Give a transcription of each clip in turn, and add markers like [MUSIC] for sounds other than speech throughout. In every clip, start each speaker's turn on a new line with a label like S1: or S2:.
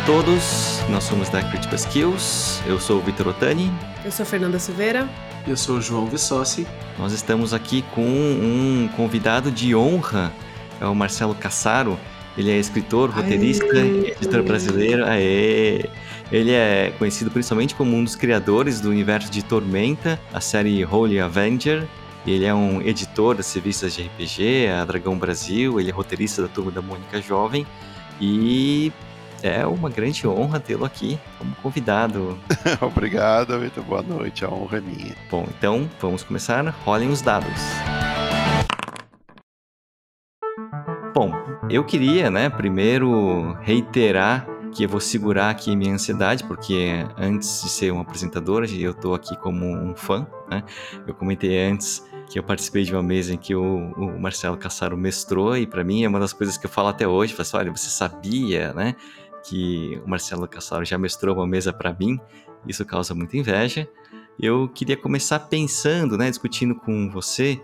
S1: a todos, nós somos da Critical Skills, eu sou o Vitor Otani.
S2: Eu sou Fernanda Silveira.
S3: Eu sou o João Vissossi.
S1: Nós estamos aqui com um convidado de honra, é o Marcelo Cassaro. Ele é escritor, roteirista, Aê. editor brasileiro. Aê! Ele é conhecido principalmente como um dos criadores do universo de Tormenta, a série Holy Avenger. Ele é um editor das revistas de RPG, a Dragão Brasil, ele é roteirista da Turma da Mônica Jovem e é uma grande honra tê-lo aqui como convidado. [LAUGHS]
S4: Obrigado, muito boa noite, a honra é minha.
S1: Bom, então vamos começar. Rolem os dados. Bom, eu queria, né, primeiro reiterar que eu vou segurar aqui minha ansiedade, porque antes de ser um apresentador, eu estou aqui como um fã, né? Eu comentei antes que eu participei de uma mesa em que o, o Marcelo Cassaro mestrou, e para mim é uma das coisas que eu falo até hoje, falo assim, olha, você sabia, né, que o Marcelo Cassaro já mestrou uma mesa para mim, isso causa muita inveja. Eu queria começar pensando, né, discutindo com você,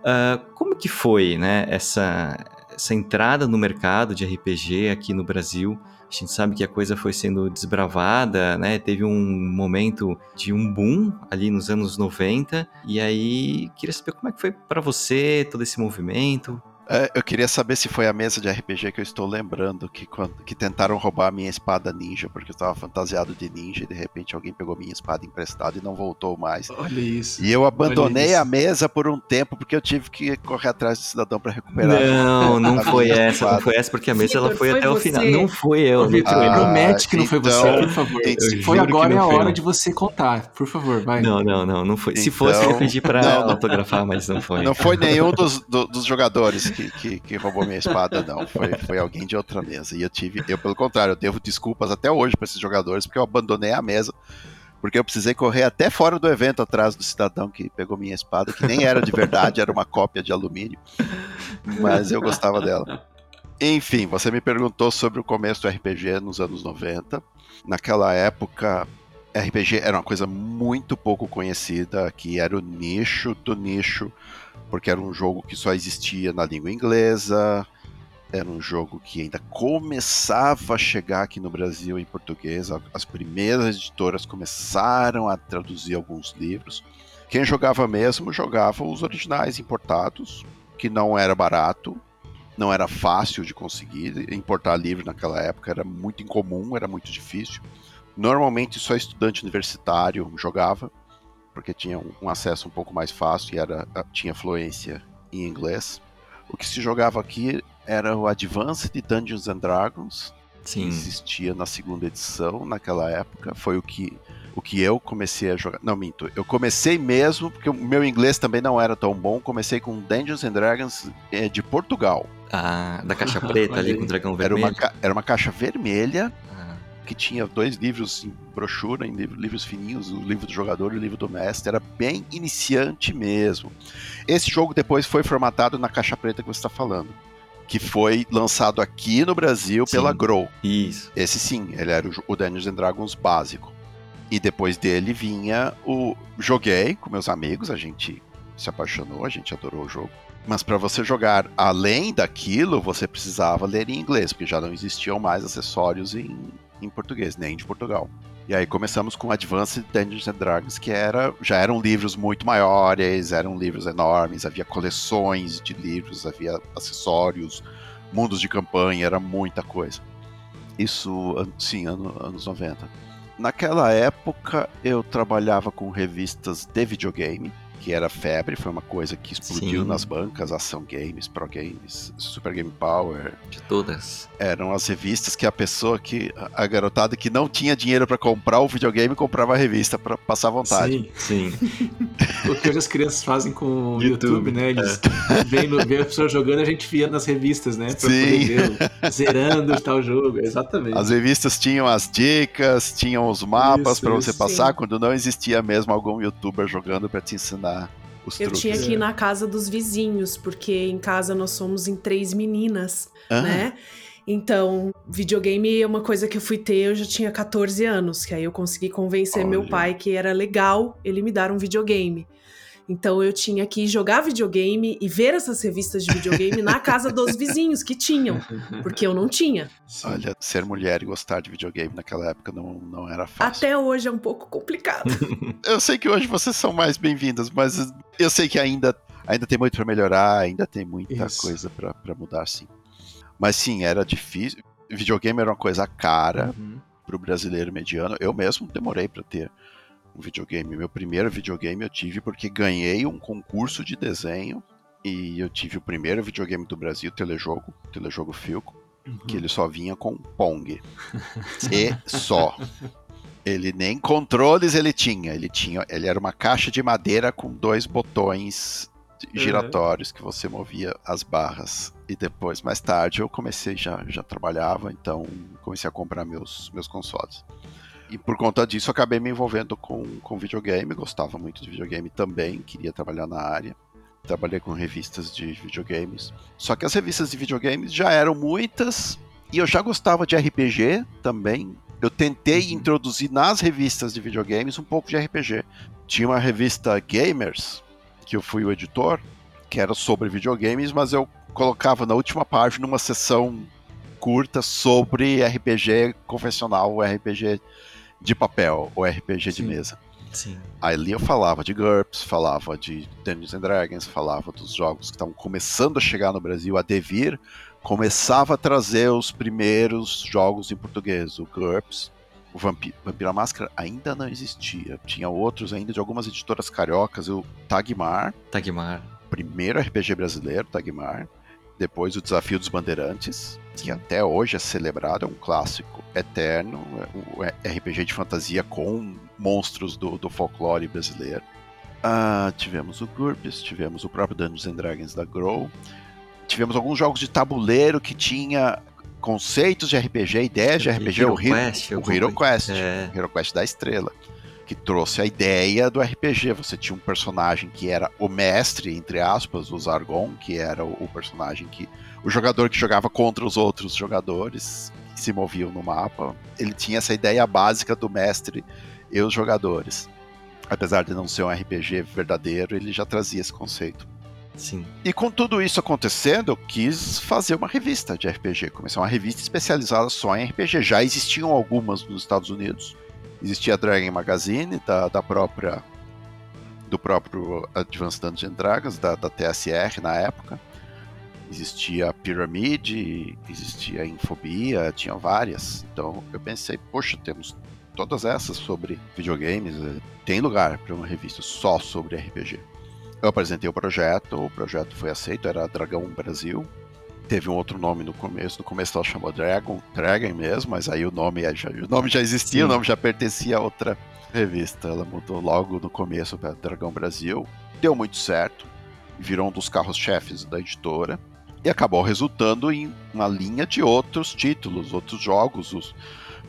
S1: uh, como que foi, né, essa, essa entrada no mercado de RPG aqui no Brasil, a gente sabe que a coisa foi sendo desbravada, né? Teve um momento de um boom ali nos anos 90. E aí, queria saber como é que foi para você todo esse movimento.
S4: É, eu queria saber se foi a mesa de RPG que eu estou lembrando que, quando, que tentaram roubar a minha espada ninja, porque eu estava fantasiado de ninja e de repente alguém pegou minha espada emprestada e não voltou mais.
S3: Olha isso.
S4: E eu abandonei a mesa por um tempo porque eu tive que correr atrás do cidadão para recuperar.
S1: Não, [LAUGHS] não foi essa, espada. não foi essa porque a mesa ela foi, foi até você. o final. Não foi eu.
S3: Ah, promete que não foi então, você, por favor. Se foi agora é a hora eu. de você contar, por favor, vai.
S1: Não, não, não, não foi. Então, Se fosse eu pedi para autografar, mas não foi.
S4: Não foi nenhum dos, do, dos jogadores que, que que roubou minha espada, não. Foi, foi alguém de outra mesa. E eu tive, eu pelo contrário, eu devo desculpas até hoje para esses jogadores, porque eu abandonei a mesa. Porque eu precisei correr até fora do evento atrás do cidadão que pegou minha espada, que nem era de verdade, era uma cópia de alumínio. Mas eu gostava dela. Enfim, você me perguntou sobre o começo do RPG nos anos 90. Naquela época, RPG era uma coisa muito pouco conhecida, que era o nicho do nicho porque era um jogo que só existia na língua inglesa, era um jogo que ainda começava a chegar aqui no Brasil em português. As primeiras editoras começaram a traduzir alguns livros. Quem jogava mesmo jogava os originais importados, que não era barato, não era fácil de conseguir. Importar livro naquela época era muito incomum, era muito difícil. Normalmente só estudante universitário jogava porque tinha um, acesso um pouco mais fácil e era, tinha fluência em inglês. O que se jogava aqui era o Advanced Dungeons and Dragons, Sim. que existia na segunda edição naquela época. Foi o que, o que eu comecei a jogar. Não, minto. Eu comecei mesmo, porque o meu inglês também não era tão bom. Comecei com Dungeons and Dragons é, de Portugal.
S1: Ah, da caixa preta [LAUGHS] ali com o dragão vermelho.
S4: Era uma, era uma caixa vermelha que tinha dois livros em brochura, em livros fininhos, o livro do jogador e o livro do mestre, era bem iniciante mesmo. Esse jogo depois foi formatado na caixa preta que você está falando, que foi lançado aqui no Brasil sim, pela Grow.
S1: Isso.
S4: Esse sim, ele era o Dungeons and Dragons básico. E depois dele vinha o joguei com meus amigos, a gente se apaixonou, a gente adorou o jogo. Mas para você jogar além daquilo, você precisava ler em inglês, porque já não existiam mais acessórios em, em português, nem de Portugal. E aí começamos com Advanced Dungeons and Dragons, que era, já eram livros muito maiores, eram livros enormes, havia coleções de livros, havia acessórios, mundos de campanha, era muita coisa. Isso, sim, ano, anos 90. Naquela época eu trabalhava com revistas de videogame, que era febre, foi uma coisa que explodiu Sim. nas bancas, Ação Games, Pro Games, Super Game Power.
S1: De todas.
S4: Eram as revistas que a pessoa que. a garotada que não tinha dinheiro para comprar o videogame comprava a revista para passar vontade.
S1: Sim, sim. [LAUGHS]
S3: o que hoje as crianças fazem com o YouTube, YouTube né? Eles é. veem, veem a pessoa jogando a gente via nas revistas, né? Pra sim. zerando tal jogo. Exatamente.
S4: As revistas tinham as dicas, tinham os mapas para você passar, sim. quando não existia mesmo algum youtuber jogando para te ensinar os
S2: eu
S4: truques.
S2: tinha que ir na casa dos vizinhos, porque em casa nós somos em três meninas, ah. né? Então, videogame é uma coisa que eu fui ter, eu já tinha 14 anos, que aí eu consegui convencer Olha. meu pai que era legal ele me dar um videogame. Então eu tinha que jogar videogame e ver essas revistas de videogame na casa dos vizinhos que tinham, porque eu não tinha.
S4: Olha, ser mulher e gostar de videogame naquela época não, não era fácil.
S2: Até hoje é um pouco complicado. [LAUGHS]
S4: eu sei que hoje vocês são mais bem-vindas, mas eu sei que ainda, ainda tem muito para melhorar, ainda tem muita Isso. coisa para mudar, sim. Mas sim, era difícil. Videogame era uma coisa cara uhum. para o brasileiro mediano. Eu mesmo demorei para ter um videogame. Meu primeiro videogame eu tive porque ganhei um concurso de desenho e eu tive o primeiro videogame do Brasil, telejogo, telejogo Filco, uhum. que ele só vinha com Pong. e só. Ele nem controles ele tinha, ele tinha, ele era uma caixa de madeira com dois botões giratórios uhum. que você movia as barras. E depois, mais tarde, eu comecei já já trabalhava, então comecei a comprar meus meus consoles. E por conta disso, acabei me envolvendo com, com videogame. Gostava muito de videogame também, queria trabalhar na área. Trabalhei com revistas de videogames. Só que as revistas de videogames já eram muitas e eu já gostava de RPG também. Eu tentei uhum. introduzir nas revistas de videogames um pouco de RPG. Tinha uma revista Gamers, que eu fui o editor, que era sobre videogames, mas eu colocava na última página uma sessão curta sobre RPG convencional, RPG de papel, o RPG Sim. de mesa.
S1: Sim.
S4: Ali eu falava de GURPS, falava de Dungeons and Dragons, falava dos jogos que estavam começando a chegar no Brasil, a devir, começava a trazer os primeiros jogos em português, o GURPS, o Vampiro, Vampira Máscara ainda não existia. Tinha outros ainda de algumas editoras cariocas, o Tagmar.
S1: Tagmar.
S4: Primeiro RPG brasileiro, Tagmar. Depois o Desafio dos Bandeirantes, que até hoje é celebrado, é um clássico eterno, o RPG de fantasia com monstros do, do folclore brasileiro. Ah, tivemos o GURPS, tivemos o próprio Dungeons and Dragons da Grow, tivemos alguns jogos de tabuleiro que tinha conceitos de RPG, ideias de RPG,
S1: Hero o Hero Quest,
S4: o Hero Quest, é. Hero Quest da Estrela, que trouxe a ideia do RPG. Você tinha um personagem que era o mestre, entre aspas, o Zargon, que era o personagem que o jogador que jogava contra os outros jogadores que se moviam no mapa, ele tinha essa ideia básica do mestre e os jogadores. Apesar de não ser um RPG verdadeiro, ele já trazia esse conceito.
S1: Sim.
S4: E com tudo isso acontecendo, eu quis fazer uma revista de RPG. Comecei uma revista especializada só em RPG. Já existiam algumas nos Estados Unidos. Existia a Dragon Magazine, da, da própria. do próprio Advanced Dungeons Dragons, da, da TSR na época existia a Pyramid, existia a Infobia, tinha várias. Então eu pensei, poxa, temos todas essas sobre videogames, eh, tem lugar para uma revista só sobre RPG. Eu apresentei o projeto, o projeto foi aceito, era Dragão Brasil. Teve um outro nome no começo, no começo ela chamou Dragon, Dragon mesmo, mas aí o nome já, o nome já existia, Sim. o nome já pertencia a outra revista. Ela mudou logo no começo para Dragão Brasil. Deu muito certo, virou um dos carros-chefes da editora e acabou resultando em uma linha de outros títulos, outros jogos. Os...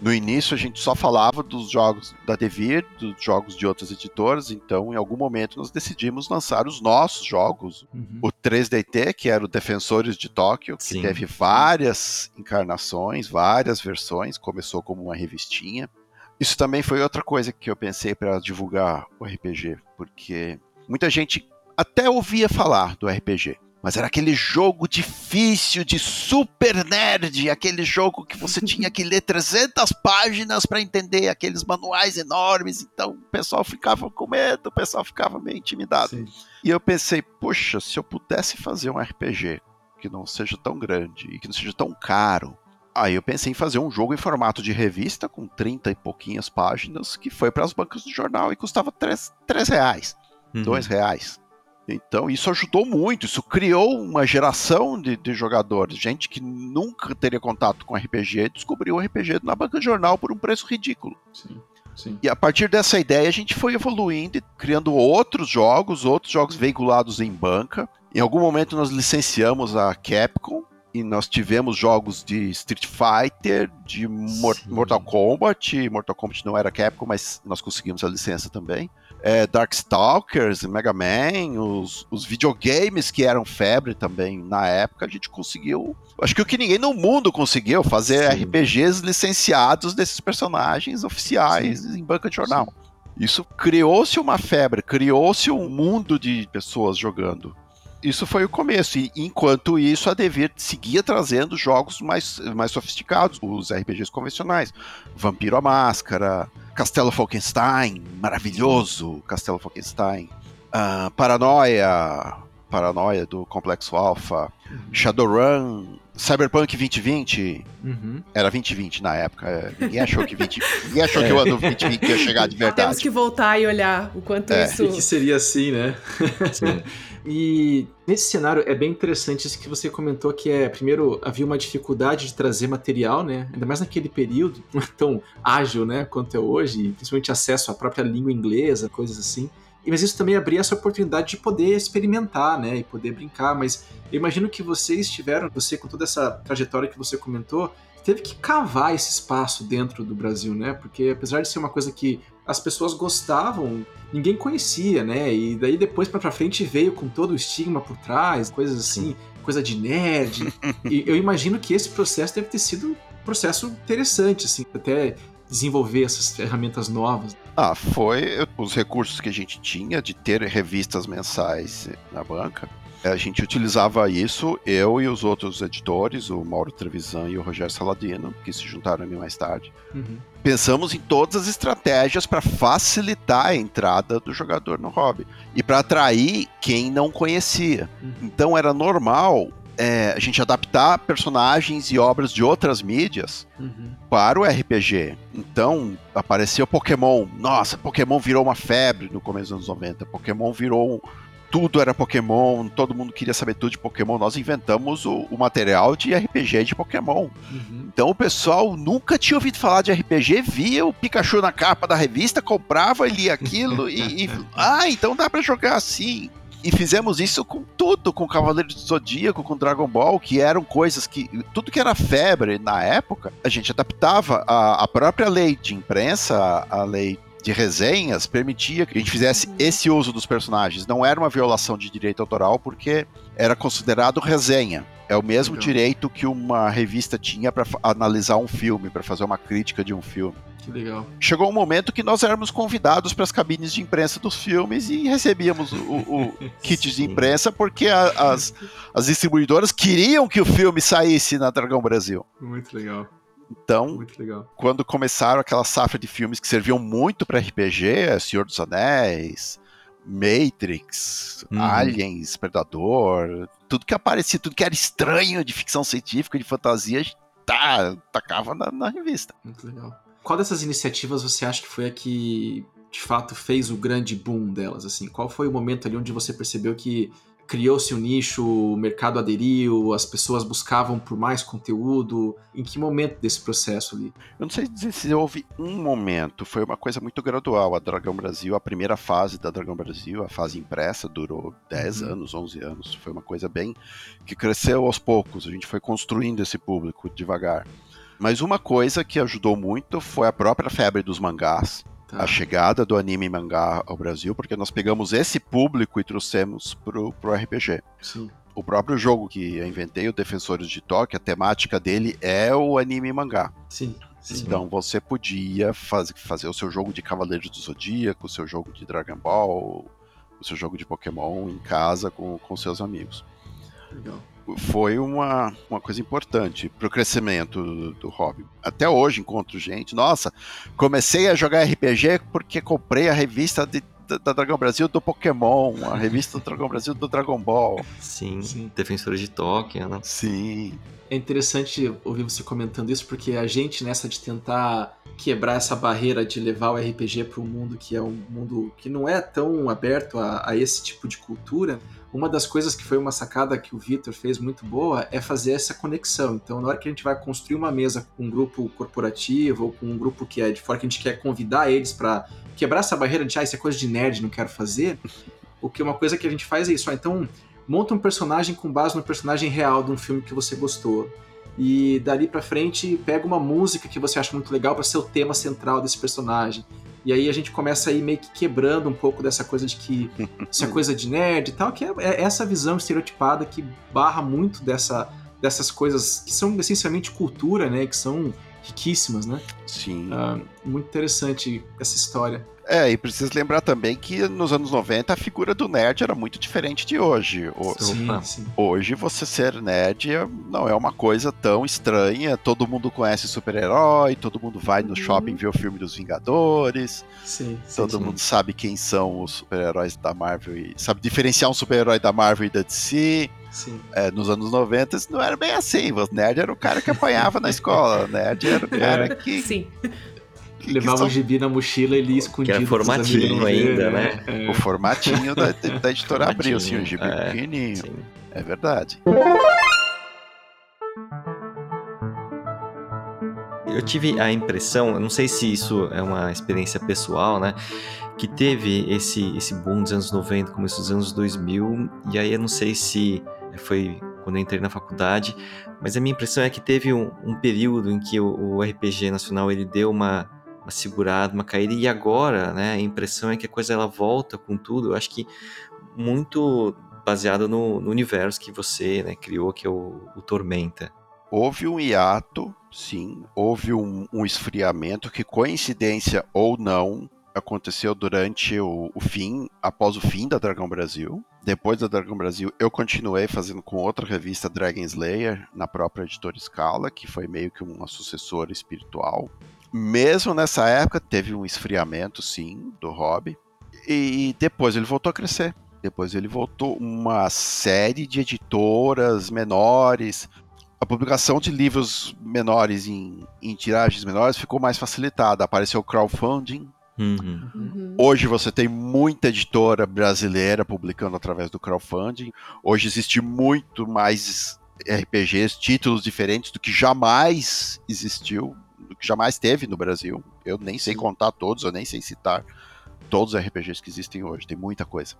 S4: No início a gente só falava dos jogos da Devir, dos jogos de outras editoras, então em algum momento nós decidimos lançar os nossos jogos. Uhum. O 3DT, que era o Defensores de Tóquio, que Sim. teve várias encarnações, várias versões, começou como uma revistinha. Isso também foi outra coisa que eu pensei para divulgar o RPG, porque muita gente até ouvia falar do RPG, mas era aquele jogo difícil de super nerd, aquele jogo que você [LAUGHS] tinha que ler 300 páginas para entender aqueles manuais enormes. Então o pessoal ficava com medo, o pessoal ficava meio intimidado. Sim. E eu pensei, poxa, se eu pudesse fazer um RPG que não seja tão grande e que não seja tão caro. Aí eu pensei em fazer um jogo em formato de revista, com 30 e pouquinhas páginas, que foi para as bancas do jornal e custava 3, 3 reais, uhum. 2 reais. Então isso ajudou muito, isso criou uma geração de, de, jogadores, gente que nunca teria contato com RPG descobriu o RPG na banca de jornal por um preço ridículo.
S3: Sim, sim.
S4: E a partir dessa ideia a gente foi evoluindo, criando outros jogos, outros jogos veiculados em banca. Em algum momento nós licenciamos a Capcom e nós tivemos jogos de Street Fighter, de Mortal Kombat. Mortal Kombat não era Capcom, mas nós conseguimos a licença também é, Darkstalkers, Mega Man, os, os videogames que eram febre também na época, a gente conseguiu. Acho que o que ninguém no mundo conseguiu fazer Sim. RPGs licenciados desses personagens oficiais Sim. em banca de jornal. Sim. Isso criou-se uma febre, criou-se um mundo de pessoas jogando. Isso foi o começo. E enquanto isso, a Devir seguia trazendo jogos mais, mais sofisticados, os RPGs convencionais. Vampiro a Máscara, Castelo Falkenstein, maravilhoso Castelo Falkenstein. Uh, Paranoia, Paranoia do Complexo Alpha, uhum. Shadowrun, Cyberpunk 2020. Uhum. Era 2020 na época. É, ninguém achou que 20, ninguém achou é. que o ano 2020 ia chegar de verdade.
S2: Temos que voltar e olhar o quanto é. isso.
S3: E que seria assim, né? [LAUGHS] E nesse cenário é bem interessante isso que você comentou que é primeiro havia uma dificuldade de trazer material, né? Ainda mais naquele período, não é tão ágil, né, quanto é hoje, principalmente acesso à própria língua inglesa, coisas assim mas isso também abria essa oportunidade de poder experimentar, né, e poder brincar, mas eu imagino que vocês tiveram, você com toda essa trajetória que você comentou, teve que cavar esse espaço dentro do Brasil, né, porque apesar de ser uma coisa que as pessoas gostavam, ninguém conhecia, né, e daí depois para frente veio com todo o estigma por trás, coisas assim, Sim. coisa de nerd, [LAUGHS] e eu imagino que esse processo deve ter sido um processo interessante, assim, até desenvolver essas ferramentas novas?
S4: Ah, foi os recursos que a gente tinha de ter revistas mensais na banca. A gente utilizava isso, eu e os outros editores, o Mauro Trevisan e o Rogério Saladino, que se juntaram a mim mais tarde. Uhum. Pensamos em todas as estratégias para facilitar a entrada do jogador no hobby e para atrair quem não conhecia. Uhum. Então era normal é, a gente adaptar personagens e obras de outras mídias uhum. para o RPG. Então, apareceu Pokémon. Nossa, Pokémon virou uma febre no começo dos anos 90. Pokémon virou. Tudo era Pokémon, todo mundo queria saber tudo de Pokémon. Nós inventamos o, o material de RPG de Pokémon. Uhum. Então o pessoal nunca tinha ouvido falar de RPG, via o Pikachu na capa da revista, comprava, lia aquilo e, e. [LAUGHS] Ah, então dá para jogar assim. E fizemos isso com tudo, com Cavaleiro do Zodíaco, com Dragon Ball, que eram coisas que. Tudo que era febre na época, a gente adaptava. A, a própria lei de imprensa, a lei de resenhas, permitia que a gente fizesse esse uso dos personagens. Não era uma violação de direito autoral, porque era considerado resenha. É o mesmo Legal. direito que uma revista tinha para analisar um filme, para fazer uma crítica de um filme.
S3: Que legal.
S4: Chegou um momento que nós éramos convidados para as cabines de imprensa dos filmes e recebíamos o, o [LAUGHS] kit de imprensa porque a, as, as distribuidoras queriam que o filme saísse na Dragão Brasil.
S3: Muito legal.
S4: Então, quando começaram aquela safra de filmes que serviam muito para RPG, Senhor dos Anéis, Matrix, uhum. Aliens, Predador, tudo que aparecia, tudo que era estranho de ficção científica, de fantasia, tá, tacava na, na revista.
S3: Muito legal. Qual dessas iniciativas você acha que foi a que de fato fez o grande boom delas? Assim, qual foi o momento ali onde você percebeu que criou-se um nicho, o mercado aderiu, as pessoas buscavam por mais conteúdo? Em que momento desse processo ali?
S4: Eu não sei dizer se houve um momento, foi uma coisa muito gradual. A Dragão Brasil, a primeira fase da Dragão Brasil, a fase impressa, durou 10 uhum. anos, 11 anos. Foi uma coisa bem que cresceu aos poucos. A gente foi construindo esse público devagar. Mas uma coisa que ajudou muito foi a própria febre dos mangás. Tá. A chegada do anime e mangá ao Brasil, porque nós pegamos esse público e trouxemos pro, pro RPG.
S3: Sim.
S4: O próprio jogo que eu inventei, o Defensores de Tóquio, a temática dele é o anime e mangá.
S3: Sim. Sim.
S4: Então você podia faz, fazer o seu jogo de Cavaleiros do Zodíaco, o seu jogo de Dragon Ball, o seu jogo de Pokémon em casa com, com seus amigos.
S3: Legal
S4: foi uma, uma coisa importante para o crescimento do, do, hobby. Até hoje encontro gente, nossa, comecei a jogar RPG porque comprei a revista de, da, da Dragão Brasil do Pokémon, a [LAUGHS] revista do Dragão Brasil do Dragon Ball.
S1: Sim, Sim. Defensores de Tóquio, né?
S4: Sim.
S3: É interessante ouvir você comentando isso, porque a gente, nessa de tentar quebrar essa barreira de levar o RPG para um mundo que é um mundo que não é tão aberto a, a esse tipo de cultura, uma das coisas que foi uma sacada que o Vitor fez muito boa é fazer essa conexão. Então, na hora que a gente vai construir uma mesa com um grupo corporativo ou com um grupo que é de fora que a gente quer convidar eles para quebrar essa barreira de ah, isso é coisa de nerd, não quero fazer. [LAUGHS] O que uma coisa que a gente faz é isso, ah, então monta um personagem com base no personagem real de um filme que você gostou. E dali para frente pega uma música que você acha muito legal para ser o tema central desse personagem. E aí a gente começa a ir meio que quebrando um pouco dessa coisa de que [LAUGHS] isso é coisa de nerd e tal, que é, é essa visão estereotipada que barra muito dessa, dessas coisas que são essencialmente cultura, né? Que são riquíssimas, né?
S4: Sim.
S3: Uh, muito interessante essa história.
S4: É, e precisa lembrar também que nos anos 90 a figura do nerd era muito diferente de hoje. O,
S3: sim, sim.
S4: Hoje você ser nerd é, não é uma coisa tão estranha. Todo mundo conhece super-herói, todo mundo vai no uhum. shopping ver o filme dos Vingadores.
S3: Sim,
S4: todo
S3: sim,
S4: mundo sabe quem são os super-heróis da Marvel e sabe diferenciar um super-herói da Marvel e da DC.
S3: Sim.
S4: É, nos anos 90 não era bem assim. O nerd era o cara que apanhava na escola. O nerd era o [LAUGHS] cara é. que.
S2: Sim.
S3: Que, Levava que o gibi na mochila e lia escondido.
S1: Que era formatinho ainda, né?
S4: É. O formatinho da, da editora Abril, assim, o gibi é, pequenininho. Sim. É verdade.
S1: Eu tive a impressão, não sei se isso é uma experiência pessoal, né? Que teve esse, esse boom dos anos 90, começo dos anos 2000, e aí eu não sei se foi quando eu entrei na faculdade, mas a minha impressão é que teve um, um período em que o, o RPG nacional ele deu uma segurada, uma caída, e agora, né, a impressão é que a coisa ela volta com tudo, eu acho que muito baseado no, no universo que você né, criou, que é o, o, Tormenta.
S4: Houve um hiato, sim, houve um, um, esfriamento que, coincidência ou não, aconteceu durante o, o fim, após o fim da Dragão Brasil. Depois da Dragão Brasil, eu continuei fazendo com outra revista, Dragon Slayer, na própria editora Scala, que foi meio que uma sucessora espiritual mesmo nessa época, teve um esfriamento, sim, do hobby. E depois ele voltou a crescer. Depois ele voltou uma série de editoras menores. A publicação de livros menores em, em tiragens menores ficou mais facilitada. Apareceu o crowdfunding.
S1: Uhum. Uhum.
S4: Hoje você tem muita editora brasileira publicando através do crowdfunding. Hoje existe muito mais RPGs, títulos diferentes do que jamais existiu que jamais teve no Brasil. Eu nem sei contar todos, eu nem sei citar todos os RPGs que existem hoje, tem muita coisa.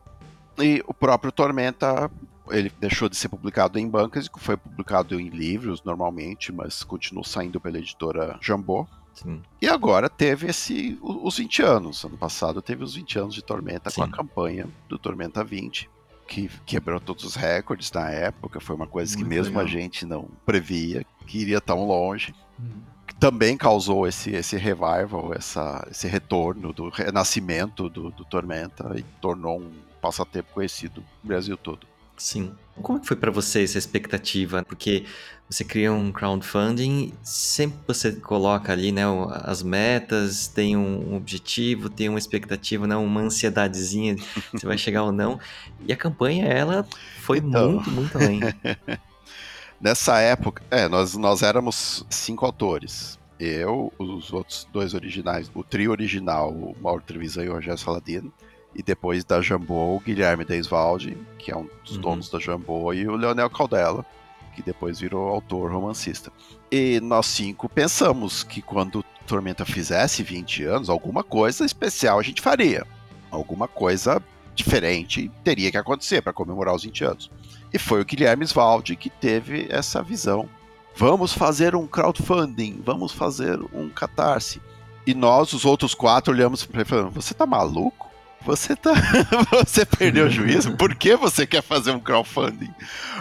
S4: E o próprio Tormenta, ele deixou de ser publicado em bancas e foi publicado em livros normalmente, mas continuou saindo pela editora Jambô.
S1: Sim.
S4: E agora teve esse os 20 anos. Ano passado teve os 20 anos de Tormenta Sim. com a campanha do Tormenta 20, que quebrou todos os recordes na época. Foi uma coisa Muito que mesmo legal. a gente não previa que iria tão longe. Hum também causou esse, esse revival, essa, esse retorno do renascimento do, do Tormenta e tornou um passatempo conhecido no Brasil todo.
S1: Sim. Como é foi para você essa expectativa? Porque você cria um crowdfunding, sempre você coloca ali, né, as metas, tem um objetivo, tem uma expectativa, né, uma ansiedadezinha se vai chegar ou não. E a campanha, ela foi então... muito, muito além. [LAUGHS]
S4: Nessa época, é, nós, nós éramos cinco autores. Eu, os outros dois originais, o trio original, o Mauro Trevisan e o Rogério Saladino. E depois da Jambô, o Guilherme Deisvalde, que é um dos uhum. donos da Jambô, e o Leonel Caldela, que depois virou autor romancista. E nós cinco pensamos que quando Tormenta fizesse 20 anos, alguma coisa especial a gente faria. Alguma coisa diferente teria que acontecer para comemorar os 20 anos. E foi o Guilherme Svaldi que teve essa visão. Vamos fazer um crowdfunding, vamos fazer um catarse. E nós, os outros quatro, olhamos para ele e falamos: Você tá maluco? Você tá. [LAUGHS] você perdeu o juízo? Por que você quer fazer um crowdfunding?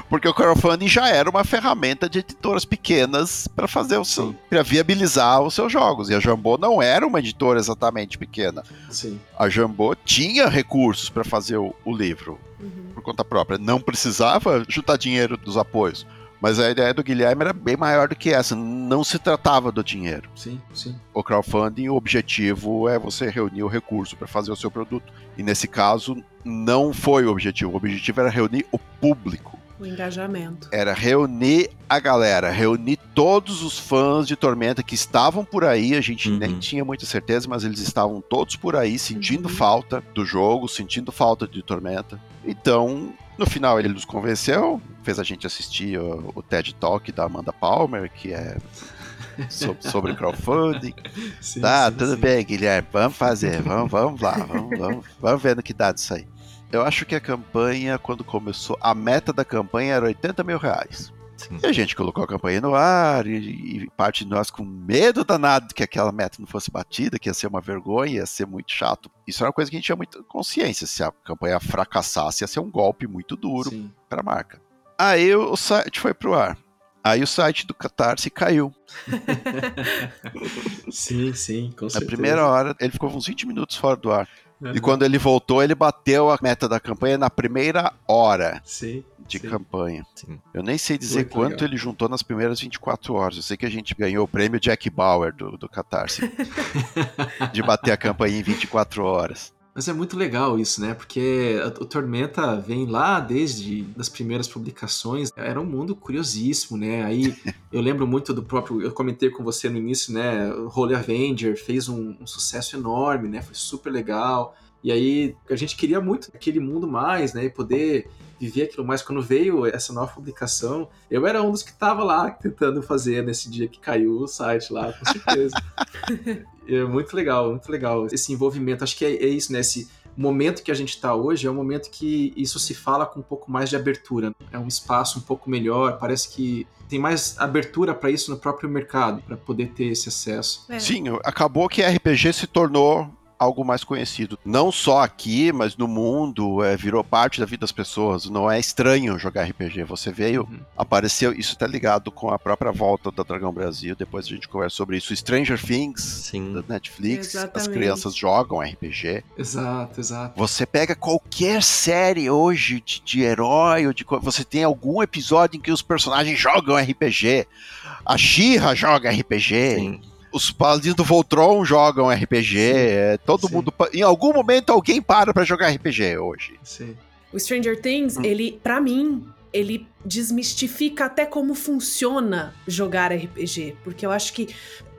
S4: Porque o crowdfunding já era uma ferramenta de editoras pequenas para fazer o seu. para viabilizar os seus jogos. E a Jambô não era uma editora exatamente pequena.
S3: Sim.
S4: A Jambô tinha recursos para fazer o, o livro uhum. por conta própria. Não precisava juntar dinheiro dos apoios. Mas a ideia do Guilherme era bem maior do que essa. Não se tratava do dinheiro.
S3: Sim, sim.
S4: O crowdfunding, o objetivo é você reunir o recurso para fazer o seu produto. E nesse caso, não foi o objetivo. O objetivo era reunir o público.
S2: O engajamento.
S4: Era reunir a galera, reunir todos os fãs de Tormenta que estavam por aí. A gente uhum. nem tinha muita certeza, mas eles estavam todos por aí sentindo uhum. falta do jogo, sentindo falta de Tormenta. Então, no final ele nos convenceu, fez a gente assistir o, o TED Talk da Amanda Palmer, que é sobre, sobre crowdfunding. [LAUGHS] Sim, tá, sim, tudo sim. bem, Guilherme, vamos fazer, vamos, vamos lá, vamos, vamos, vamos ver no que dá disso aí. Eu acho que a campanha, quando começou, a meta da campanha era 80 mil reais. Sim. E a gente colocou a campanha no ar e, e, parte de nós com medo danado de que aquela meta não fosse batida, que ia ser uma vergonha, ia ser muito chato. Isso era uma coisa que a gente tinha muita consciência. Se a campanha fracassasse, ia ser um golpe muito duro para a marca. Aí o site foi pro ar. Aí o site do Catarse caiu. [LAUGHS]
S3: sim, sim, com certeza.
S4: Na primeira hora, ele ficou uns 20 minutos fora do ar. Uhum. E quando ele voltou, ele bateu a meta da campanha na primeira hora.
S3: Sim
S4: de Sim. campanha. Sim. Eu nem sei dizer Muito quanto legal. ele juntou nas primeiras 24 horas. Eu sei que a gente ganhou o prêmio Jack Bauer do, do Catarse. [LAUGHS] de bater a campanha em 24 horas.
S3: Mas é muito legal isso, né? Porque o Tormenta vem lá desde as primeiras publicações. Era um mundo curiosíssimo, né? Aí [LAUGHS] eu lembro muito do próprio. Eu comentei com você no início, né? Holy Avenger fez um, um sucesso enorme, né? Foi super legal. E aí a gente queria muito aquele mundo mais, né? E poder viver aquilo mais. Quando veio essa nova publicação, eu era um dos que estava lá tentando fazer nesse dia que caiu o site lá, com certeza. [LAUGHS] é muito legal, muito legal esse envolvimento. Acho que é, é isso, né? Esse momento que a gente está hoje é um momento que isso se fala com um pouco mais de abertura. É um espaço um pouco melhor, parece que tem mais abertura para isso no próprio mercado, para poder ter esse acesso.
S4: É. Sim, acabou que RPG se tornou algo mais conhecido. Não só aqui, mas no mundo, é, virou parte da vida das pessoas. Não é estranho jogar RPG. Você veio, uhum. apareceu, isso tá ligado com a própria volta da Dragão Brasil. Depois a gente conversa sobre isso. Stranger Things, Sim. da Netflix, Exatamente. as crianças jogam RPG.
S3: Exato, exato.
S4: Você pega qualquer série hoje de, de herói, ou de, você tem algum episódio em que os personagens jogam RPG. A Shira joga RPG. Sim os paladinos do Voltron jogam RPG. É, todo Sim. mundo. Em algum momento alguém para para jogar RPG hoje.
S2: Sim. O Stranger Things, hum. ele, para mim, ele desmistifica até como funciona jogar RPG. Porque eu acho que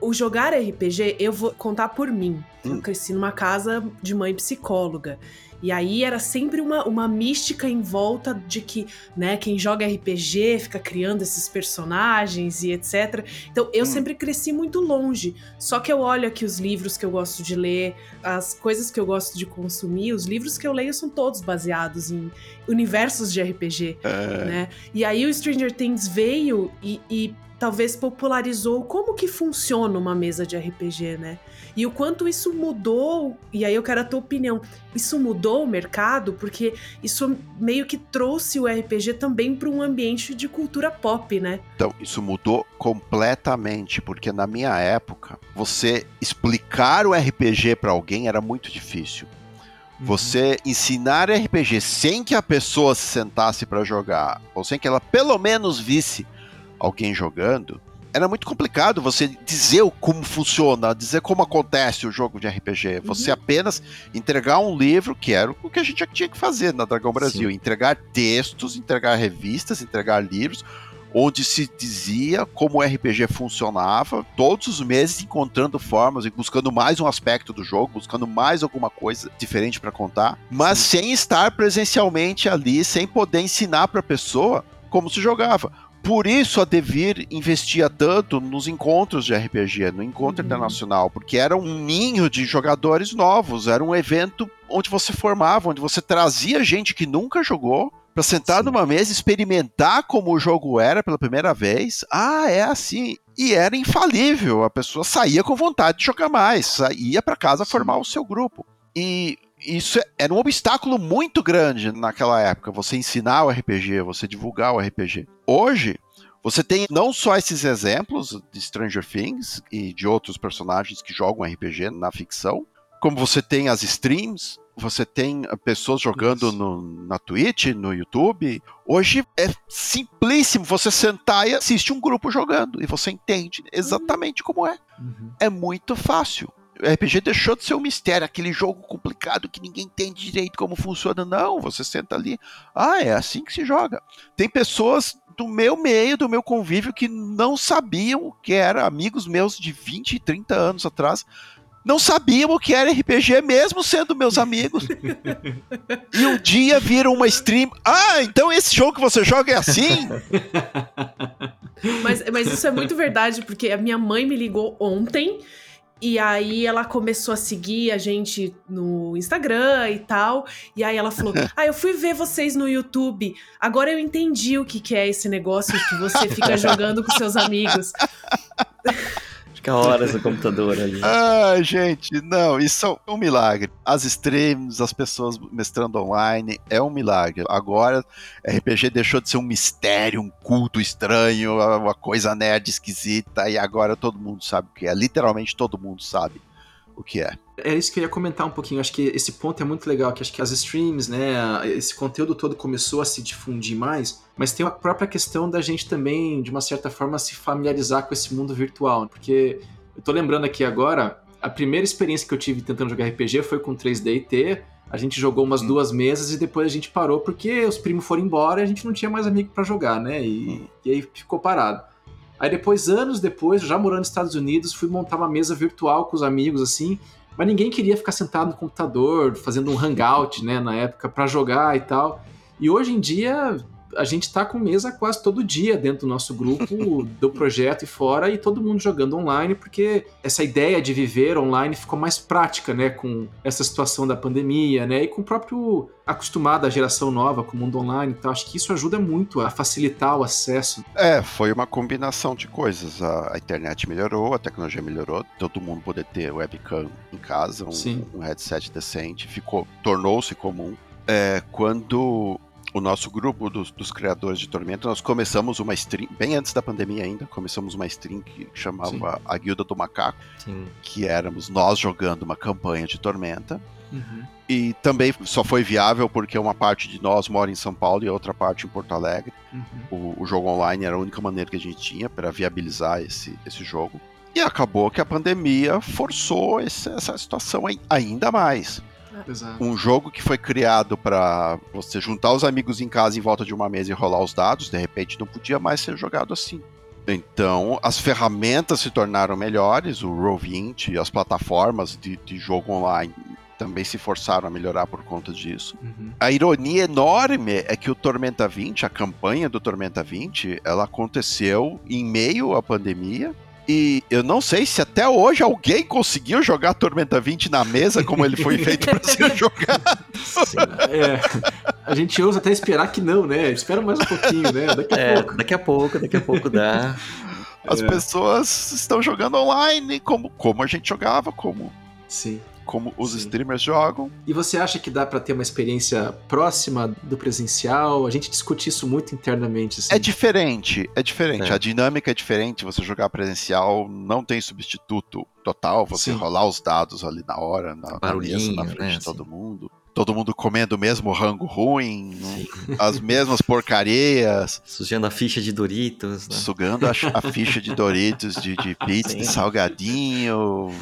S2: o jogar RPG, eu vou contar por mim. Hum. Eu cresci numa casa de mãe psicóloga. E aí era sempre uma, uma mística em volta de que, né, quem joga RPG fica criando esses personagens e etc. Então eu hum. sempre cresci muito longe. Só que eu olho aqui os livros que eu gosto de ler, as coisas que eu gosto de consumir, os livros que eu leio são todos baseados em universos de RPG, é. né? E aí o Stranger Things veio e, e talvez popularizou como que funciona uma mesa de RPG, né? E o quanto isso mudou, e aí eu quero a tua opinião, isso mudou o mercado porque isso meio que trouxe o RPG também para um ambiente de cultura pop, né?
S4: Então, isso mudou completamente, porque na minha época, você explicar o RPG para alguém era muito difícil. Uhum. Você ensinar RPG sem que a pessoa se sentasse para jogar, ou sem que ela pelo menos visse alguém jogando, era muito complicado você dizer como funciona, dizer como acontece o jogo de RPG. Você uhum. apenas entregar um livro, que era o que a gente tinha que fazer na Dragão Brasil: Sim. entregar textos, entregar revistas, entregar livros, onde se dizia como o RPG funcionava, todos os meses encontrando formas e buscando mais um aspecto do jogo, buscando mais alguma coisa diferente para contar, mas Sim. sem estar presencialmente ali, sem poder ensinar para a pessoa como se jogava. Por isso a Devir investia tanto nos encontros de RPG, no encontro uhum. internacional, porque era um ninho de jogadores novos, era um evento onde você formava, onde você trazia gente que nunca jogou para sentar Sim. numa mesa, experimentar como o jogo era pela primeira vez. Ah, é assim. E era infalível, a pessoa saía com vontade de jogar mais, saía para casa Sim. formar o seu grupo. E isso era um obstáculo muito grande naquela época, você ensinar o RPG, você divulgar o RPG. Hoje, você tem não só esses exemplos de Stranger Things e de outros personagens que jogam RPG na ficção, como você tem as streams, você tem pessoas jogando no, na Twitch, no YouTube. Hoje é simplíssimo você sentar e assistir um grupo jogando e você entende exatamente como é. Uhum. É muito fácil. O RPG deixou de ser um mistério, aquele jogo complicado que ninguém entende direito como funciona. Não, você senta ali. Ah, é assim que se joga. Tem pessoas do meu meio, do meu convívio, que não sabiam o que era, amigos meus de 20 e 30 anos atrás, não sabiam o que era RPG, mesmo sendo meus amigos. [LAUGHS] e um dia viram uma stream. Ah, então esse jogo que você joga é assim?
S2: mas, mas isso é muito verdade, porque a minha mãe me ligou ontem e aí ela começou a seguir a gente no Instagram e tal. E aí ela falou: [LAUGHS] Ah, eu fui ver vocês no YouTube. Agora eu entendi o que, que é esse negócio que você fica jogando com seus amigos. [LAUGHS]
S1: Fica horas no computador ali. [LAUGHS]
S4: Ah, gente, não, isso é um milagre. As streams, as pessoas mestrando online, é um milagre. Agora, RPG deixou de ser um mistério, um culto estranho, uma coisa nerd esquisita, e agora todo mundo sabe o que é. Literalmente todo mundo sabe o que é.
S3: É isso que eu ia comentar um pouquinho. Acho que esse ponto é muito legal, que acho que as streams, né, esse conteúdo todo começou a se difundir mais, mas tem a própria questão da gente também, de uma certa forma, se familiarizar com esse mundo virtual, porque eu tô lembrando aqui agora, a primeira experiência que eu tive tentando jogar RPG foi com 3D a gente jogou umas hum. duas mesas e depois a gente parou porque os primos foram embora e a gente não tinha mais amigo para jogar, né? E, hum. e aí ficou parado. Aí depois, anos depois, já morando nos Estados Unidos, fui montar uma mesa virtual com os amigos, assim, mas ninguém queria ficar sentado no computador, fazendo um hangout, né, na época, para jogar e tal. E hoje em dia, a gente tá com mesa quase todo dia dentro do nosso grupo, [LAUGHS] do projeto e fora, e todo mundo jogando online, porque essa ideia de viver online ficou mais prática, né, com essa situação da pandemia, né, e com o próprio acostumado à geração nova com o mundo online. Então, acho que isso ajuda muito a facilitar o acesso.
S4: É, foi uma combinação de coisas. A, a internet melhorou, a tecnologia melhorou, todo mundo poder ter webcam em casa, um, um headset decente, ficou, tornou-se comum. É, quando o nosso grupo dos, dos, criadores de Tormenta, nós começamos uma stream, bem antes da pandemia ainda, começamos uma stream que chamava Sim. A Guilda do Macaco, Sim. que éramos nós jogando uma campanha de Tormenta. Uhum. E também só foi viável porque uma parte de nós mora em São Paulo e outra parte em Porto Alegre. Uhum. O, o, jogo online era a única maneira que a gente tinha para viabilizar esse, esse jogo. E acabou que a pandemia forçou esse, essa situação ainda mais. Exato. Um jogo que foi criado para você juntar os amigos em casa em volta de uma mesa e rolar os dados, de repente não podia mais ser jogado assim. Então, as ferramentas se tornaram melhores, o Roll20, as plataformas de, de jogo online também se forçaram a melhorar por conta disso. Uhum. A ironia enorme é que o Tormenta 20, a campanha do Tormenta 20, ela aconteceu em meio à pandemia e eu não sei se até hoje alguém conseguiu jogar Tormenta 20 na mesa como ele foi feito para ser [LAUGHS] jogado.
S3: Sim, é. A gente ousa até esperar que não, né? Espera mais um pouquinho, né? Daqui a é, pouco.
S1: Daqui a pouco, daqui a pouco dá.
S4: As é. pessoas estão jogando online como, como a gente jogava, como
S3: Sim
S4: como os Sim. streamers jogam.
S3: E você acha que dá para ter uma experiência próxima do presencial? A gente discute isso muito internamente. Assim.
S4: É diferente, é diferente. É. A dinâmica é diferente. Você jogar presencial não tem substituto total. Você Sim. rolar os dados ali na hora, na, na mesa, na frente né? de todo mundo todo mundo comendo o mesmo rango ruim, as [LAUGHS] mesmas porcarias.
S1: Sujando a ficha de Doritos. Né?
S4: Sugando a, a, ficha de Doritos, de, de pizza, Sim. de salgadinho,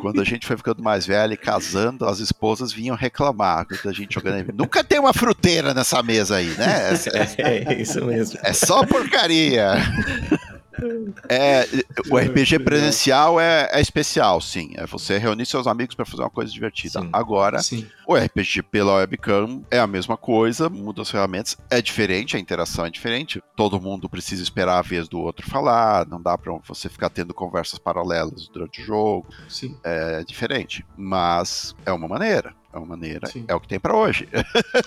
S4: quando a gente foi ficando mais velho e casando, as esposas vinham reclamar da gente jogando. Nunca tem uma fruteira nessa mesa aí, né? [LAUGHS]
S1: É, é isso mesmo.
S4: É só porcaria. É, o RPG presencial é, é, especial, sim. É você reunir seus amigos para fazer uma coisa divertida. Sim, Agora, sim. o RPG pela webcam é a mesma coisa, muda as ferramentas, é diferente, a interação é diferente. Todo mundo precisa esperar a vez do outro falar, não dá para você ficar tendo conversas paralelas durante o jogo. Sim. É diferente, mas é uma maneira é uma maneira, Sim. é o que tem para hoje.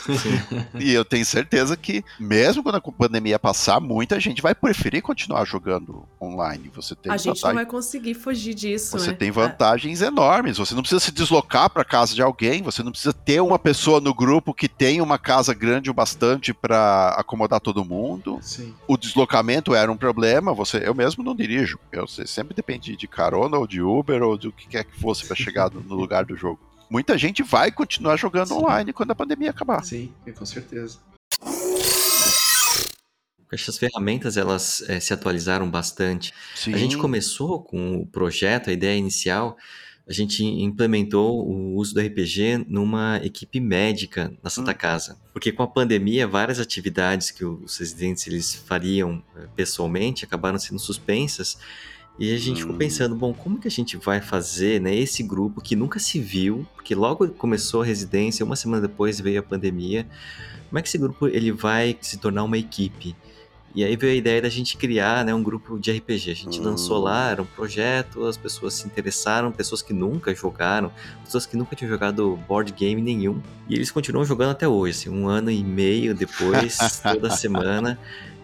S4: [LAUGHS] e eu tenho certeza que, mesmo quando a pandemia passar, muita gente vai preferir continuar jogando online. Você tem
S2: a gente vantagem... não vai conseguir fugir disso.
S4: Você
S2: né?
S4: tem vantagens é. enormes. Você não precisa se deslocar para casa de alguém, você não precisa ter uma pessoa no grupo que tem uma casa grande o bastante para acomodar todo mundo. Sim. O deslocamento era um problema. Você, eu mesmo não dirijo. Eu sempre dependi de carona ou de Uber ou do que quer que fosse para chegar no lugar do jogo muita gente vai continuar jogando Sim. online quando a pandemia acabar.
S3: Sim, com certeza.
S1: Essas ferramentas elas é, se atualizaram bastante. Sim. A gente começou com o projeto, a ideia inicial, a gente implementou o uso do RPG numa equipe médica na Santa hum. Casa. Porque com a pandemia, várias atividades que os residentes eles fariam eh, pessoalmente acabaram sendo suspensas e a gente hum. ficou pensando, bom, como que a gente vai fazer, né, esse grupo que nunca se viu, porque logo começou a residência, uma semana depois veio a pandemia, como é que esse grupo ele vai se tornar uma equipe? E aí veio a ideia da gente criar né, um grupo de RPG. A gente hum. lançou lá, era um projeto, as pessoas se interessaram, pessoas que nunca jogaram, pessoas que nunca tinham jogado board game nenhum. E eles continuam jogando até hoje, assim, um ano e meio depois, [LAUGHS] toda semana.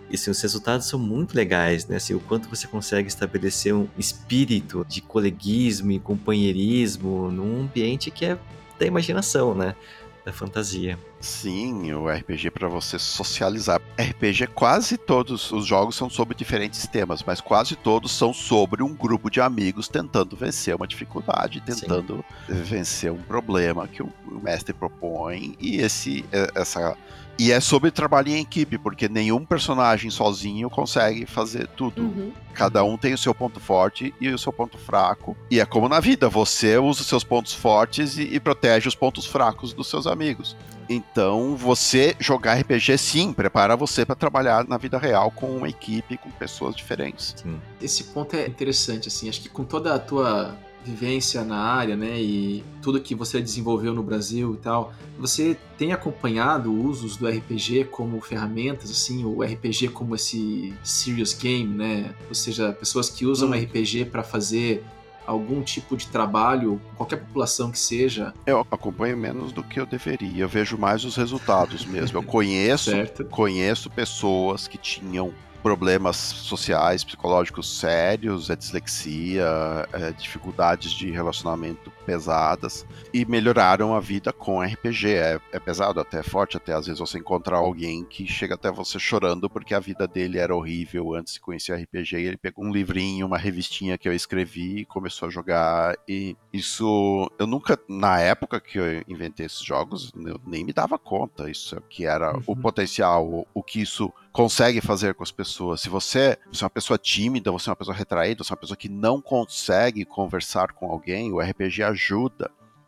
S1: E assim, os resultados são muito legais, né? Assim, o quanto você consegue estabelecer um espírito de coleguismo e companheirismo num ambiente que é da imaginação, né? Da fantasia.
S4: Sim, o RPG para você socializar. RPG, quase todos os jogos são sobre diferentes temas, mas quase todos são sobre um grupo de amigos tentando vencer uma dificuldade, tentando Sim. vencer um problema que o mestre propõe. E esse, é, essa e é sobre trabalho em equipe, porque nenhum personagem sozinho consegue fazer tudo. Uhum. Cada um tem o seu ponto forte e o seu ponto fraco. E é como na vida, você usa os seus pontos fortes e, e protege os pontos fracos dos seus amigos. Então, você jogar RPG sim, prepara você para trabalhar na vida real com uma equipe, com pessoas diferentes. Sim.
S3: Esse ponto é interessante, assim. Acho que com toda a tua vivência na área, né, e tudo que você desenvolveu no Brasil e tal, você tem acompanhado usos do RPG como ferramentas, assim, o RPG como esse serious game, né? Ou seja, pessoas que usam hum. RPG para fazer algum tipo de trabalho, qualquer população que seja.
S4: Eu acompanho menos do que eu deveria. Eu vejo mais os resultados mesmo. Eu conheço, [LAUGHS] conheço pessoas que tinham problemas sociais, psicológicos sérios, é dislexia, é dificuldades de relacionamento pesadas e melhoraram a vida com RPG. É, é pesado, até é forte, até às vezes você encontrar alguém que chega até você chorando porque a vida dele era horrível antes de conhecer RPG e ele pegou um livrinho, uma revistinha que eu escrevi e começou a jogar e isso eu nunca na época que eu inventei esses jogos eu nem me dava conta isso que era uhum. o potencial, o, o que isso consegue fazer com as pessoas. Se você, você é uma pessoa tímida, você é uma pessoa retraída, você é uma pessoa que não consegue conversar com alguém, o RPG ajuda.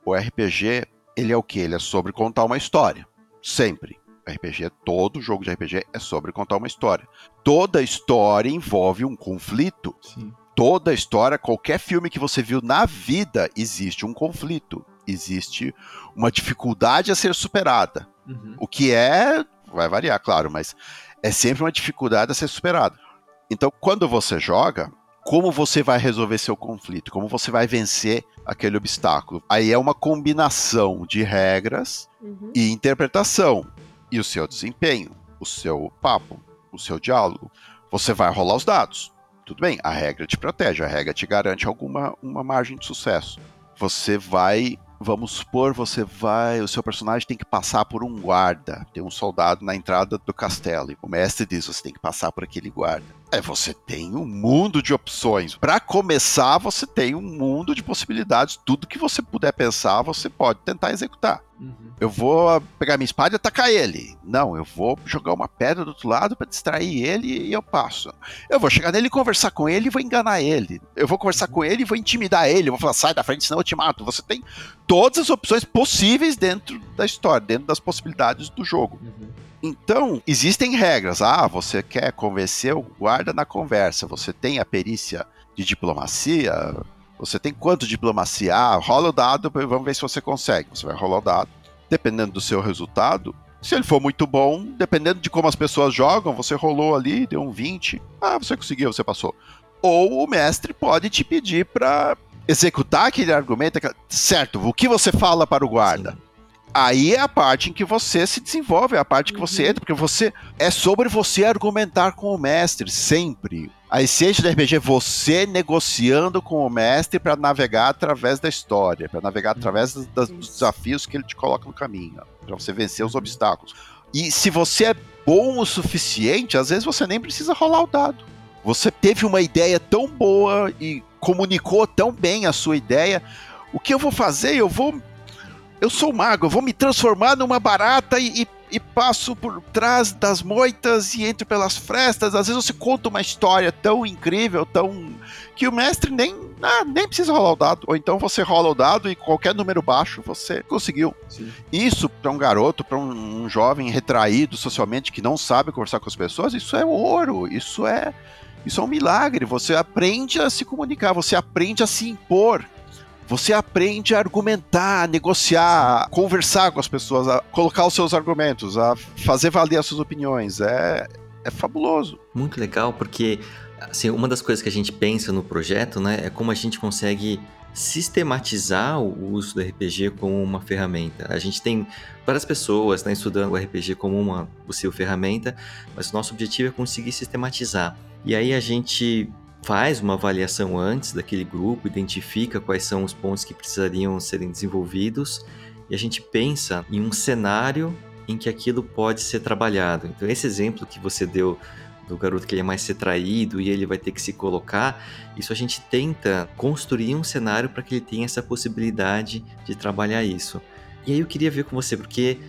S4: O RPG, ele é o que? Ele é sobre contar uma história. Sempre. RPG, todo jogo de RPG é sobre contar uma história. Toda história envolve um conflito. Sim. Toda história, qualquer filme que você viu na vida, existe um conflito. Existe uma dificuldade a ser superada. Uhum. O que é, vai variar, claro, mas é sempre uma dificuldade a ser superada. Então, quando você joga, como você vai resolver seu conflito? Como você vai vencer aquele obstáculo? Aí é uma combinação de regras uhum. e interpretação. E o seu desempenho, o seu papo, o seu diálogo. Você vai rolar os dados. Tudo bem, a regra te protege, a regra te garante alguma uma margem de sucesso. Você vai Vamos supor, você vai, o seu personagem tem que passar por um guarda, tem um soldado na entrada do castelo, e o mestre diz: você tem que passar por aquele guarda. É, você tem um mundo de opções. Para começar, você tem um mundo de possibilidades. Tudo que você puder pensar, você pode tentar executar. Uhum. Eu vou pegar minha espada e atacar ele. Não, eu vou jogar uma pedra do outro lado para distrair ele e eu passo. Eu vou chegar nele e conversar com ele e vou enganar ele. Eu vou conversar uhum. com ele e vou intimidar ele. Eu vou falar, sai da frente, senão eu te mato. Você tem todas as opções possíveis dentro da história, dentro das possibilidades do jogo. Uhum. Então, existem regras. Ah, você quer convencer o guarda na conversa, você tem a perícia de diplomacia, você tem quanto diplomacia? Ah, rola o dado, vamos ver se você consegue. Você vai rolar o dado. Dependendo do seu resultado, se ele for muito bom, dependendo de como as pessoas jogam, você rolou ali, deu um 20. Ah, você conseguiu, você passou. Ou o mestre pode te pedir para executar aquele argumento. Certo, o que você fala para o guarda? Sim. Aí é a parte em que você se desenvolve, é a parte que você uhum. entra, porque você é sobre você argumentar com o mestre sempre. A essência do RPG é você negociando com o mestre para navegar através da história, para navegar uhum. através das, dos desafios que ele te coloca no caminho, para você vencer os obstáculos. E se você é bom o suficiente, às vezes você nem precisa rolar o dado. Você teve uma ideia tão boa e comunicou tão bem a sua ideia. O que eu vou fazer? Eu vou eu sou mago, eu vou me transformar numa barata e, e, e, passo por trás das moitas e entro pelas frestas. Às vezes você conta uma história tão incrível, tão. que o mestre nem, ah, nem precisa rolar o dado. Ou então você rola o dado e qualquer número baixo você conseguiu. Sim. Isso, para um garoto, para um, um jovem retraído socialmente que não sabe conversar com as pessoas, isso é ouro, isso é. Isso é um milagre. Você aprende a se comunicar, você aprende a se impor você aprende a argumentar, a negociar, a conversar com as pessoas, a colocar os seus argumentos, a fazer valer as suas opiniões. É, é fabuloso.
S1: Muito legal, porque assim, uma das coisas que a gente pensa no projeto, né, é como a gente consegue sistematizar o uso do RPG como uma ferramenta. A gente tem várias pessoas né, estudando o RPG como uma possível ferramenta, mas o nosso objetivo é conseguir sistematizar. E aí a gente faz uma avaliação antes daquele grupo, identifica quais são os pontos que precisariam serem desenvolvidos e a gente pensa em um cenário em que aquilo pode ser trabalhado. Então, esse exemplo que você deu do garoto que ele é mais retraído e ele vai ter que se colocar, isso a gente tenta construir um cenário para que ele tenha essa possibilidade de trabalhar isso. E aí eu queria ver com você, porque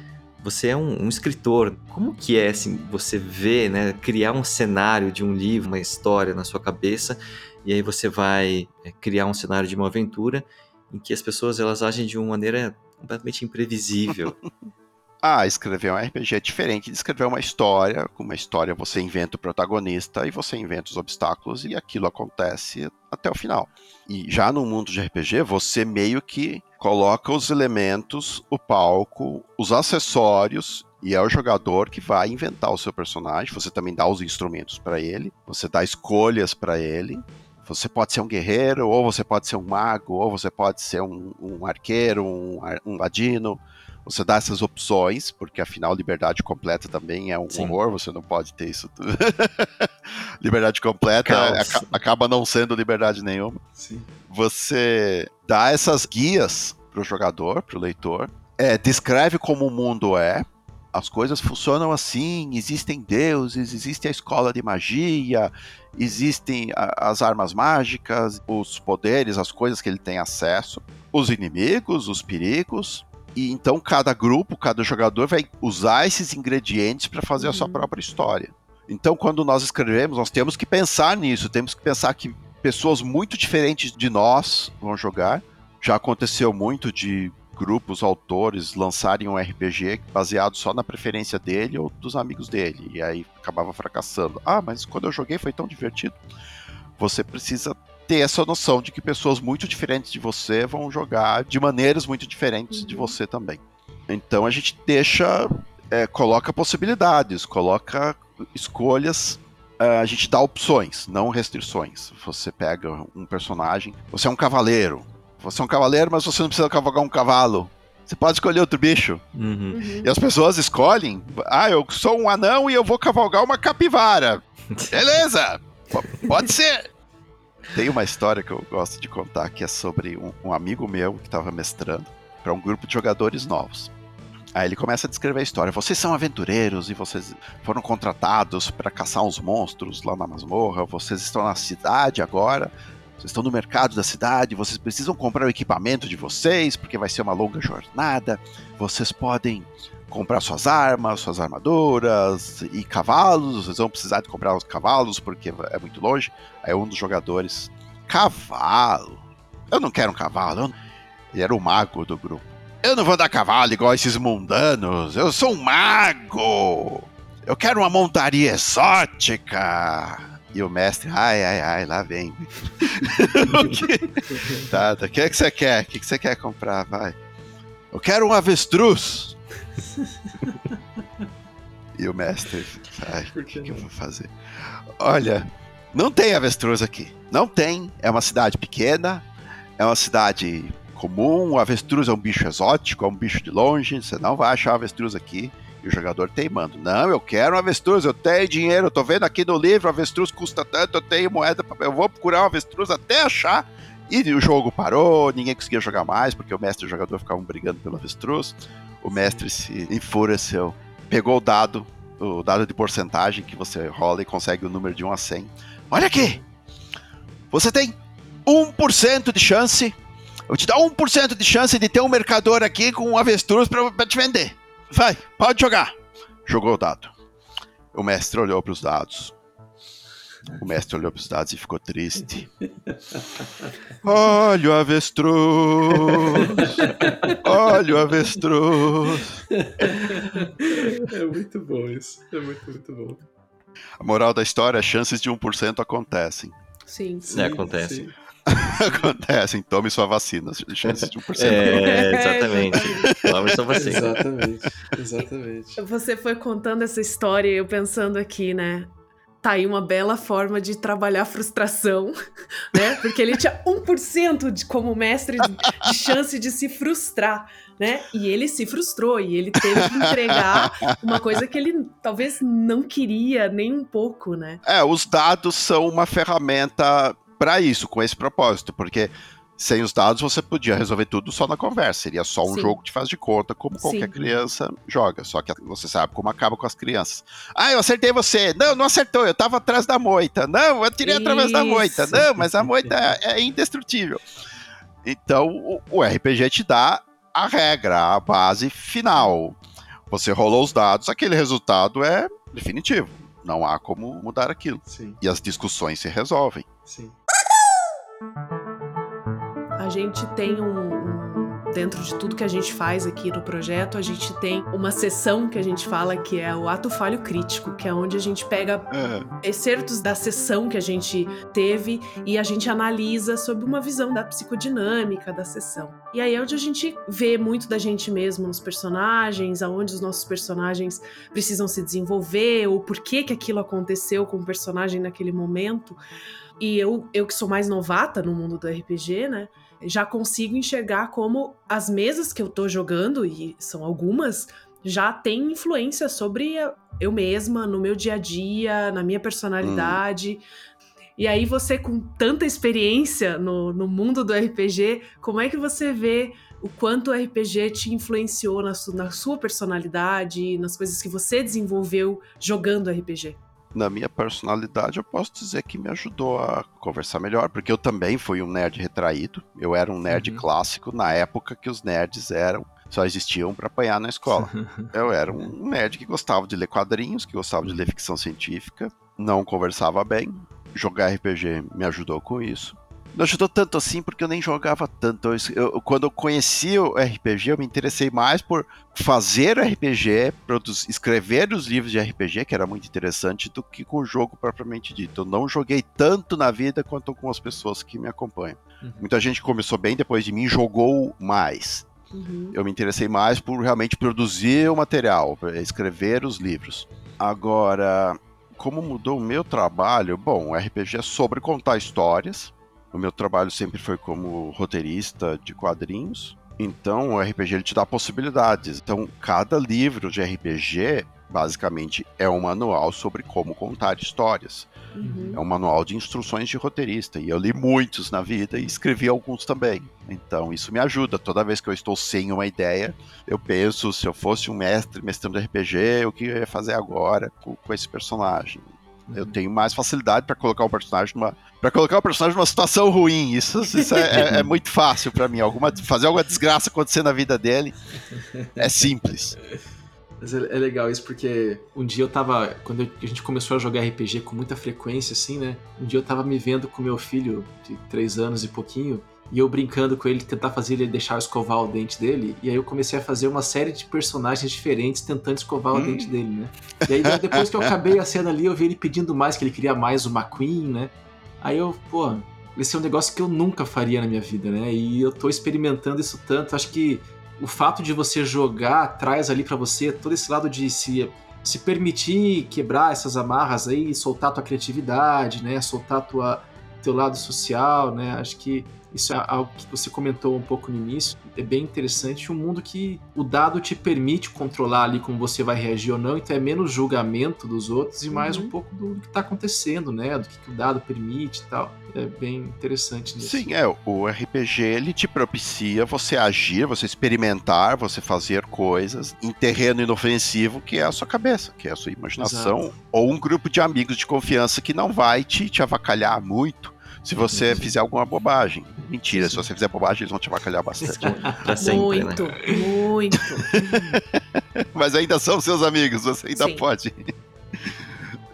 S1: você é um, um, escritor, como que é assim, você vê, né, criar um cenário de um livro, uma história na sua cabeça, e aí você vai é, criar um cenário de uma aventura em que as pessoas elas agem de uma maneira completamente imprevisível. [LAUGHS]
S4: Ah, escrever um RPG é diferente de escrever uma história. Com uma história você inventa o protagonista e você inventa os obstáculos e aquilo acontece até o final. E já no mundo de RPG, você meio que coloca os elementos, o palco, os acessórios e é o jogador que vai inventar o seu personagem. Você também dá os instrumentos para ele, você dá escolhas para ele. Você pode ser um guerreiro, ou você pode ser um mago, ou você pode ser um, um arqueiro, um, um ladino você dá essas opções, porque afinal liberdade completa também é um Sim. horror, você não pode ter isso tudo. [LAUGHS] liberdade completa aca acaba não sendo liberdade nenhuma. Sim. Você dá essas guias para o jogador, para o leitor, é, descreve como o mundo é, as coisas funcionam assim, existem deuses, existe a escola de magia, existem a, as armas mágicas, os poderes, as coisas que ele tem acesso, os inimigos, os perigos, e então cada grupo, cada jogador vai usar esses ingredientes para fazer uhum. a sua uhum. própria história. Então, quando nós escrevemos, nós temos que pensar nisso, temos que pensar que pessoas muito diferentes de nós vão jogar. Já aconteceu muito de grupos, autores lançarem um RPG baseado só na preferência dele ou dos amigos dele, e aí acabava fracassando. Ah, mas quando eu joguei foi tão divertido. Você precisa ter essa noção de que pessoas muito diferentes de você vão jogar de maneiras muito diferentes uhum. de você também. Então a gente deixa, é, coloca possibilidades, coloca escolhas, a gente dá opções, não restrições. Você pega um personagem, você é um cavaleiro, você é um cavaleiro, mas você não precisa cavalgar um cavalo. Você pode escolher outro bicho. Uhum. Uhum. E as pessoas escolhem. Ah, eu sou um anão e eu vou cavalgar uma capivara. [LAUGHS] Beleza! pode ser. Tem uma história que eu gosto de contar que é sobre um, um amigo meu que estava mestrando para um grupo de jogadores novos. Aí ele começa a descrever a história. Vocês são aventureiros e vocês foram contratados para caçar uns monstros lá na masmorra. Vocês estão na cidade agora. Vocês estão no mercado da cidade. Vocês precisam comprar o equipamento de vocês porque vai ser uma longa jornada. Vocês podem comprar suas armas, suas armaduras e cavalos. Vocês vão precisar de comprar os cavalos porque é muito longe. Aí um dos jogadores, cavalo? Eu não quero um cavalo. Ele era o mago do grupo. Eu não vou dar cavalo igual esses mundanos. Eu sou um mago. Eu quero uma montaria exótica. E o mestre, ai, ai, ai, lá vem. [LAUGHS] que... Tá, tá, o que, é que você quer? O que, que você quer comprar? Vai. Eu quero um avestruz. e o mestre, ai, o que, que eu vou fazer? Olha, não tem avestruz aqui. Não tem. É uma cidade pequena, é uma cidade comum. O avestruz é um bicho exótico, é um bicho de longe. Você não vai achar avestruz aqui. E o jogador teimando. Não, eu quero um avestruz, eu tenho dinheiro, eu tô vendo aqui no livro, avestruz custa tanto, eu tenho moeda, eu vou procurar um avestruz até achar. E o jogo parou, ninguém conseguia jogar mais, porque o mestre e o jogador ficavam brigando pelo avestruz. O mestre se enfureceu, pegou o dado, o dado de porcentagem que você rola e consegue o número de 1 a 100. Olha aqui! Você tem 1% de chance. Eu te dar 1% de chance de ter um mercador aqui com um avestruz pra, pra te vender. Vai, pode jogar. Jogou o dado. O mestre olhou para os dados. O mestre olhou para os dados e ficou triste. [LAUGHS] Olha o avestruz! Olha o avestruz!
S3: É muito bom isso. É muito, muito bom.
S4: A moral da história, chances de 1% acontecem.
S2: Sim,
S1: sim. É, acontece. Sim. [LAUGHS]
S4: Acontecem, tome sua vacina. Chances de 1%.
S1: É, exatamente. Tome sua vacina.
S3: Exatamente, exatamente. [LAUGHS]
S2: Você foi contando essa história e eu pensando aqui, né? Tá aí uma bela forma de trabalhar a frustração, [LAUGHS] né? Porque ele tinha 1% de, como mestre de, de chance de se frustrar, né? E ele se frustrou e ele teve que entregar uma coisa que ele talvez não queria nem um pouco, né?
S4: É, os dados são uma ferramenta para isso, com esse propósito, porque sem os dados você podia resolver tudo só na conversa. Seria só um Sim. jogo de faz de conta, como qualquer Sim. criança joga. Só que você sabe como acaba com as crianças. Ah, eu acertei você. Não, não acertou. Eu tava atrás da moita. Não, eu tirei Isso. através da moita. Não, mas a moita é, é indestrutível. Então, o, o RPG te dá a regra, a base final. Você rolou os dados, aquele resultado é definitivo. Não há como mudar aquilo. Sim. E as discussões se resolvem. Sim
S2: a gente tem um, um, dentro de tudo que a gente faz aqui no projeto, a gente tem uma sessão que a gente fala que é o ato falho crítico, que é onde a gente pega excertos da sessão que a gente teve e a gente analisa sob uma visão da psicodinâmica da sessão. E aí é onde a gente vê muito da gente mesmo nos personagens, aonde os nossos personagens precisam se desenvolver, ou por que que aquilo aconteceu com o personagem naquele momento. E eu, eu que sou mais novata no mundo do RPG, né? já consigo enxergar como as mesas que eu tô jogando, e são algumas, já tem influência sobre eu mesma, no meu dia a dia, na minha personalidade. Hum. E aí, você, com tanta experiência no, no mundo do RPG, como é que você vê o quanto o RPG te influenciou na, su, na sua personalidade, nas coisas que você desenvolveu jogando RPG?
S4: Na minha personalidade, eu posso dizer que me ajudou a conversar melhor, porque eu também fui um nerd retraído. Eu era um nerd uhum. clássico na época que os nerds eram só existiam para apanhar na escola. [LAUGHS] eu era um nerd que gostava de ler quadrinhos, que gostava de ler ficção científica, não conversava bem. Jogar RPG me ajudou com isso. Não ajudou tanto assim porque eu nem jogava tanto. Eu, eu, quando eu conheci o RPG, eu me interessei mais por fazer RPG, produzir, escrever os livros de RPG, que era muito interessante, do que com o jogo propriamente dito. Eu não joguei tanto na vida quanto com as pessoas que me acompanham. Uhum. Muita gente começou bem depois de mim jogou mais. Uhum. Eu me interessei mais por realmente produzir o material, escrever os livros. Agora, como mudou o meu trabalho? Bom, o RPG é sobre contar histórias o meu trabalho sempre foi como roteirista de quadrinhos. Então, o RPG ele te dá possibilidades. Então, cada livro de RPG, basicamente, é um manual sobre como contar histórias. Uhum. É um manual de instruções de roteirista. E eu li muitos na vida e escrevi alguns também. Então, isso me ajuda. Toda vez que eu estou sem uma ideia, eu penso, se eu fosse um mestre mestrando RPG, o que eu ia fazer agora com, com esse personagem? Eu tenho mais facilidade para colocar o personagem numa. para colocar o personagem numa situação ruim. Isso, isso é, é, é muito fácil para mim. Alguma, fazer alguma desgraça acontecer na vida dele é simples.
S3: Mas é, é, legal isso porque um dia eu tava. Quando a gente começou a jogar RPG com muita frequência, assim, né? Um dia eu tava me vendo com meu filho de 3 anos e pouquinho. E eu brincando com ele, tentar fazer ele deixar eu escovar o dente dele. E aí eu comecei a fazer uma série de personagens diferentes tentando escovar hum. o dente dele, né? E aí depois que eu acabei a cena ali, eu vi ele pedindo mais, que ele queria mais o McQueen, né? Aí eu, pô, esse é um negócio que eu nunca faria na minha vida, né? E eu tô experimentando isso tanto. Acho que o fato de você jogar traz ali para você todo esse lado de se, se permitir quebrar essas amarras aí, soltar tua criatividade, né? Soltar tua, teu lado social, né? Acho que isso é algo que você comentou um pouco no início. É bem interessante. Um mundo que o dado te permite controlar ali como você vai reagir ou não. Então é menos julgamento dos outros e mais uhum. um pouco do, que está acontecendo, né? Do que, que, o dado permite e tal. É bem interessante nisso.
S4: Sim, é. O RPG ele te propicia você agir, você experimentar, você fazer coisas em terreno inofensivo que é a sua cabeça, que é a sua imaginação. Exato. Ou um grupo de amigos de confiança que não vai te, te avacalhar muito se você fizer alguma bobagem. Mentira, se você fizer bobagem, eles vão te avacalhar bastante.
S2: pra sempre, muito, né? muito. [LAUGHS]
S4: mas ainda são seus amigos, você ainda Sim. pode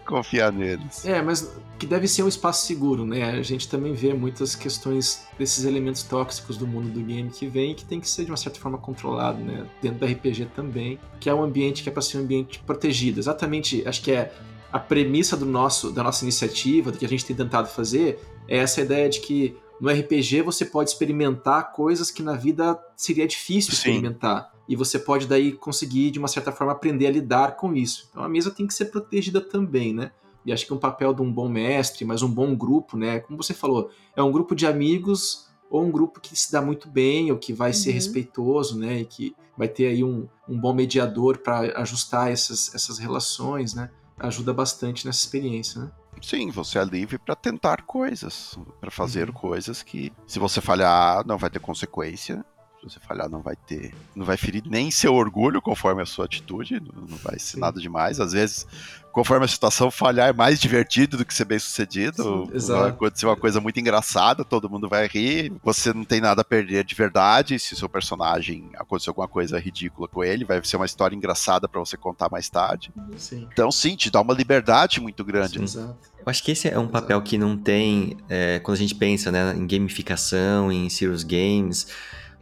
S4: confiar neles.
S3: É, mas que deve ser um espaço seguro, né? A gente também vê muitas questões desses elementos tóxicos do mundo do game que vem e que tem que ser de uma certa forma controlado, né? Dentro do RPG também, que é um ambiente que é para ser um ambiente protegido. Exatamente, acho que é a premissa do nosso, da nossa iniciativa, do que a gente tem tentado fazer, é essa ideia de que no RPG você pode experimentar coisas que na vida seria difícil Sim. experimentar. E você pode daí conseguir, de uma certa forma, aprender a lidar com isso. Então a mesa tem que ser protegida também, né? E acho que um papel de um bom mestre, mas um bom grupo, né? Como você falou, é um grupo de amigos ou um grupo que se dá muito bem, ou que vai uhum. ser respeitoso, né? E que vai ter aí um, um bom mediador para ajustar essas, essas relações, né? Ajuda bastante nessa experiência, né?
S4: Sim, você é livre para tentar coisas, para fazer uhum. coisas que, se você falhar, não vai ter consequência. Você falhar, não vai ter. Não vai ferir nem seu orgulho conforme a sua atitude, não vai ser Sim. nada demais. Às vezes conforme a situação, falhar é mais divertido do que ser bem sucedido. Sim, vai acontecer uma coisa muito engraçada, todo mundo vai rir, você não tem nada a perder de verdade. Se seu personagem acontecer alguma coisa ridícula com ele, vai ser uma história engraçada para você contar mais tarde. Sim. Então, sim, te dá uma liberdade muito grande. Sim,
S1: exato. Eu acho que esse é um papel que não tem é, quando a gente pensa né, em gamificação, em serious games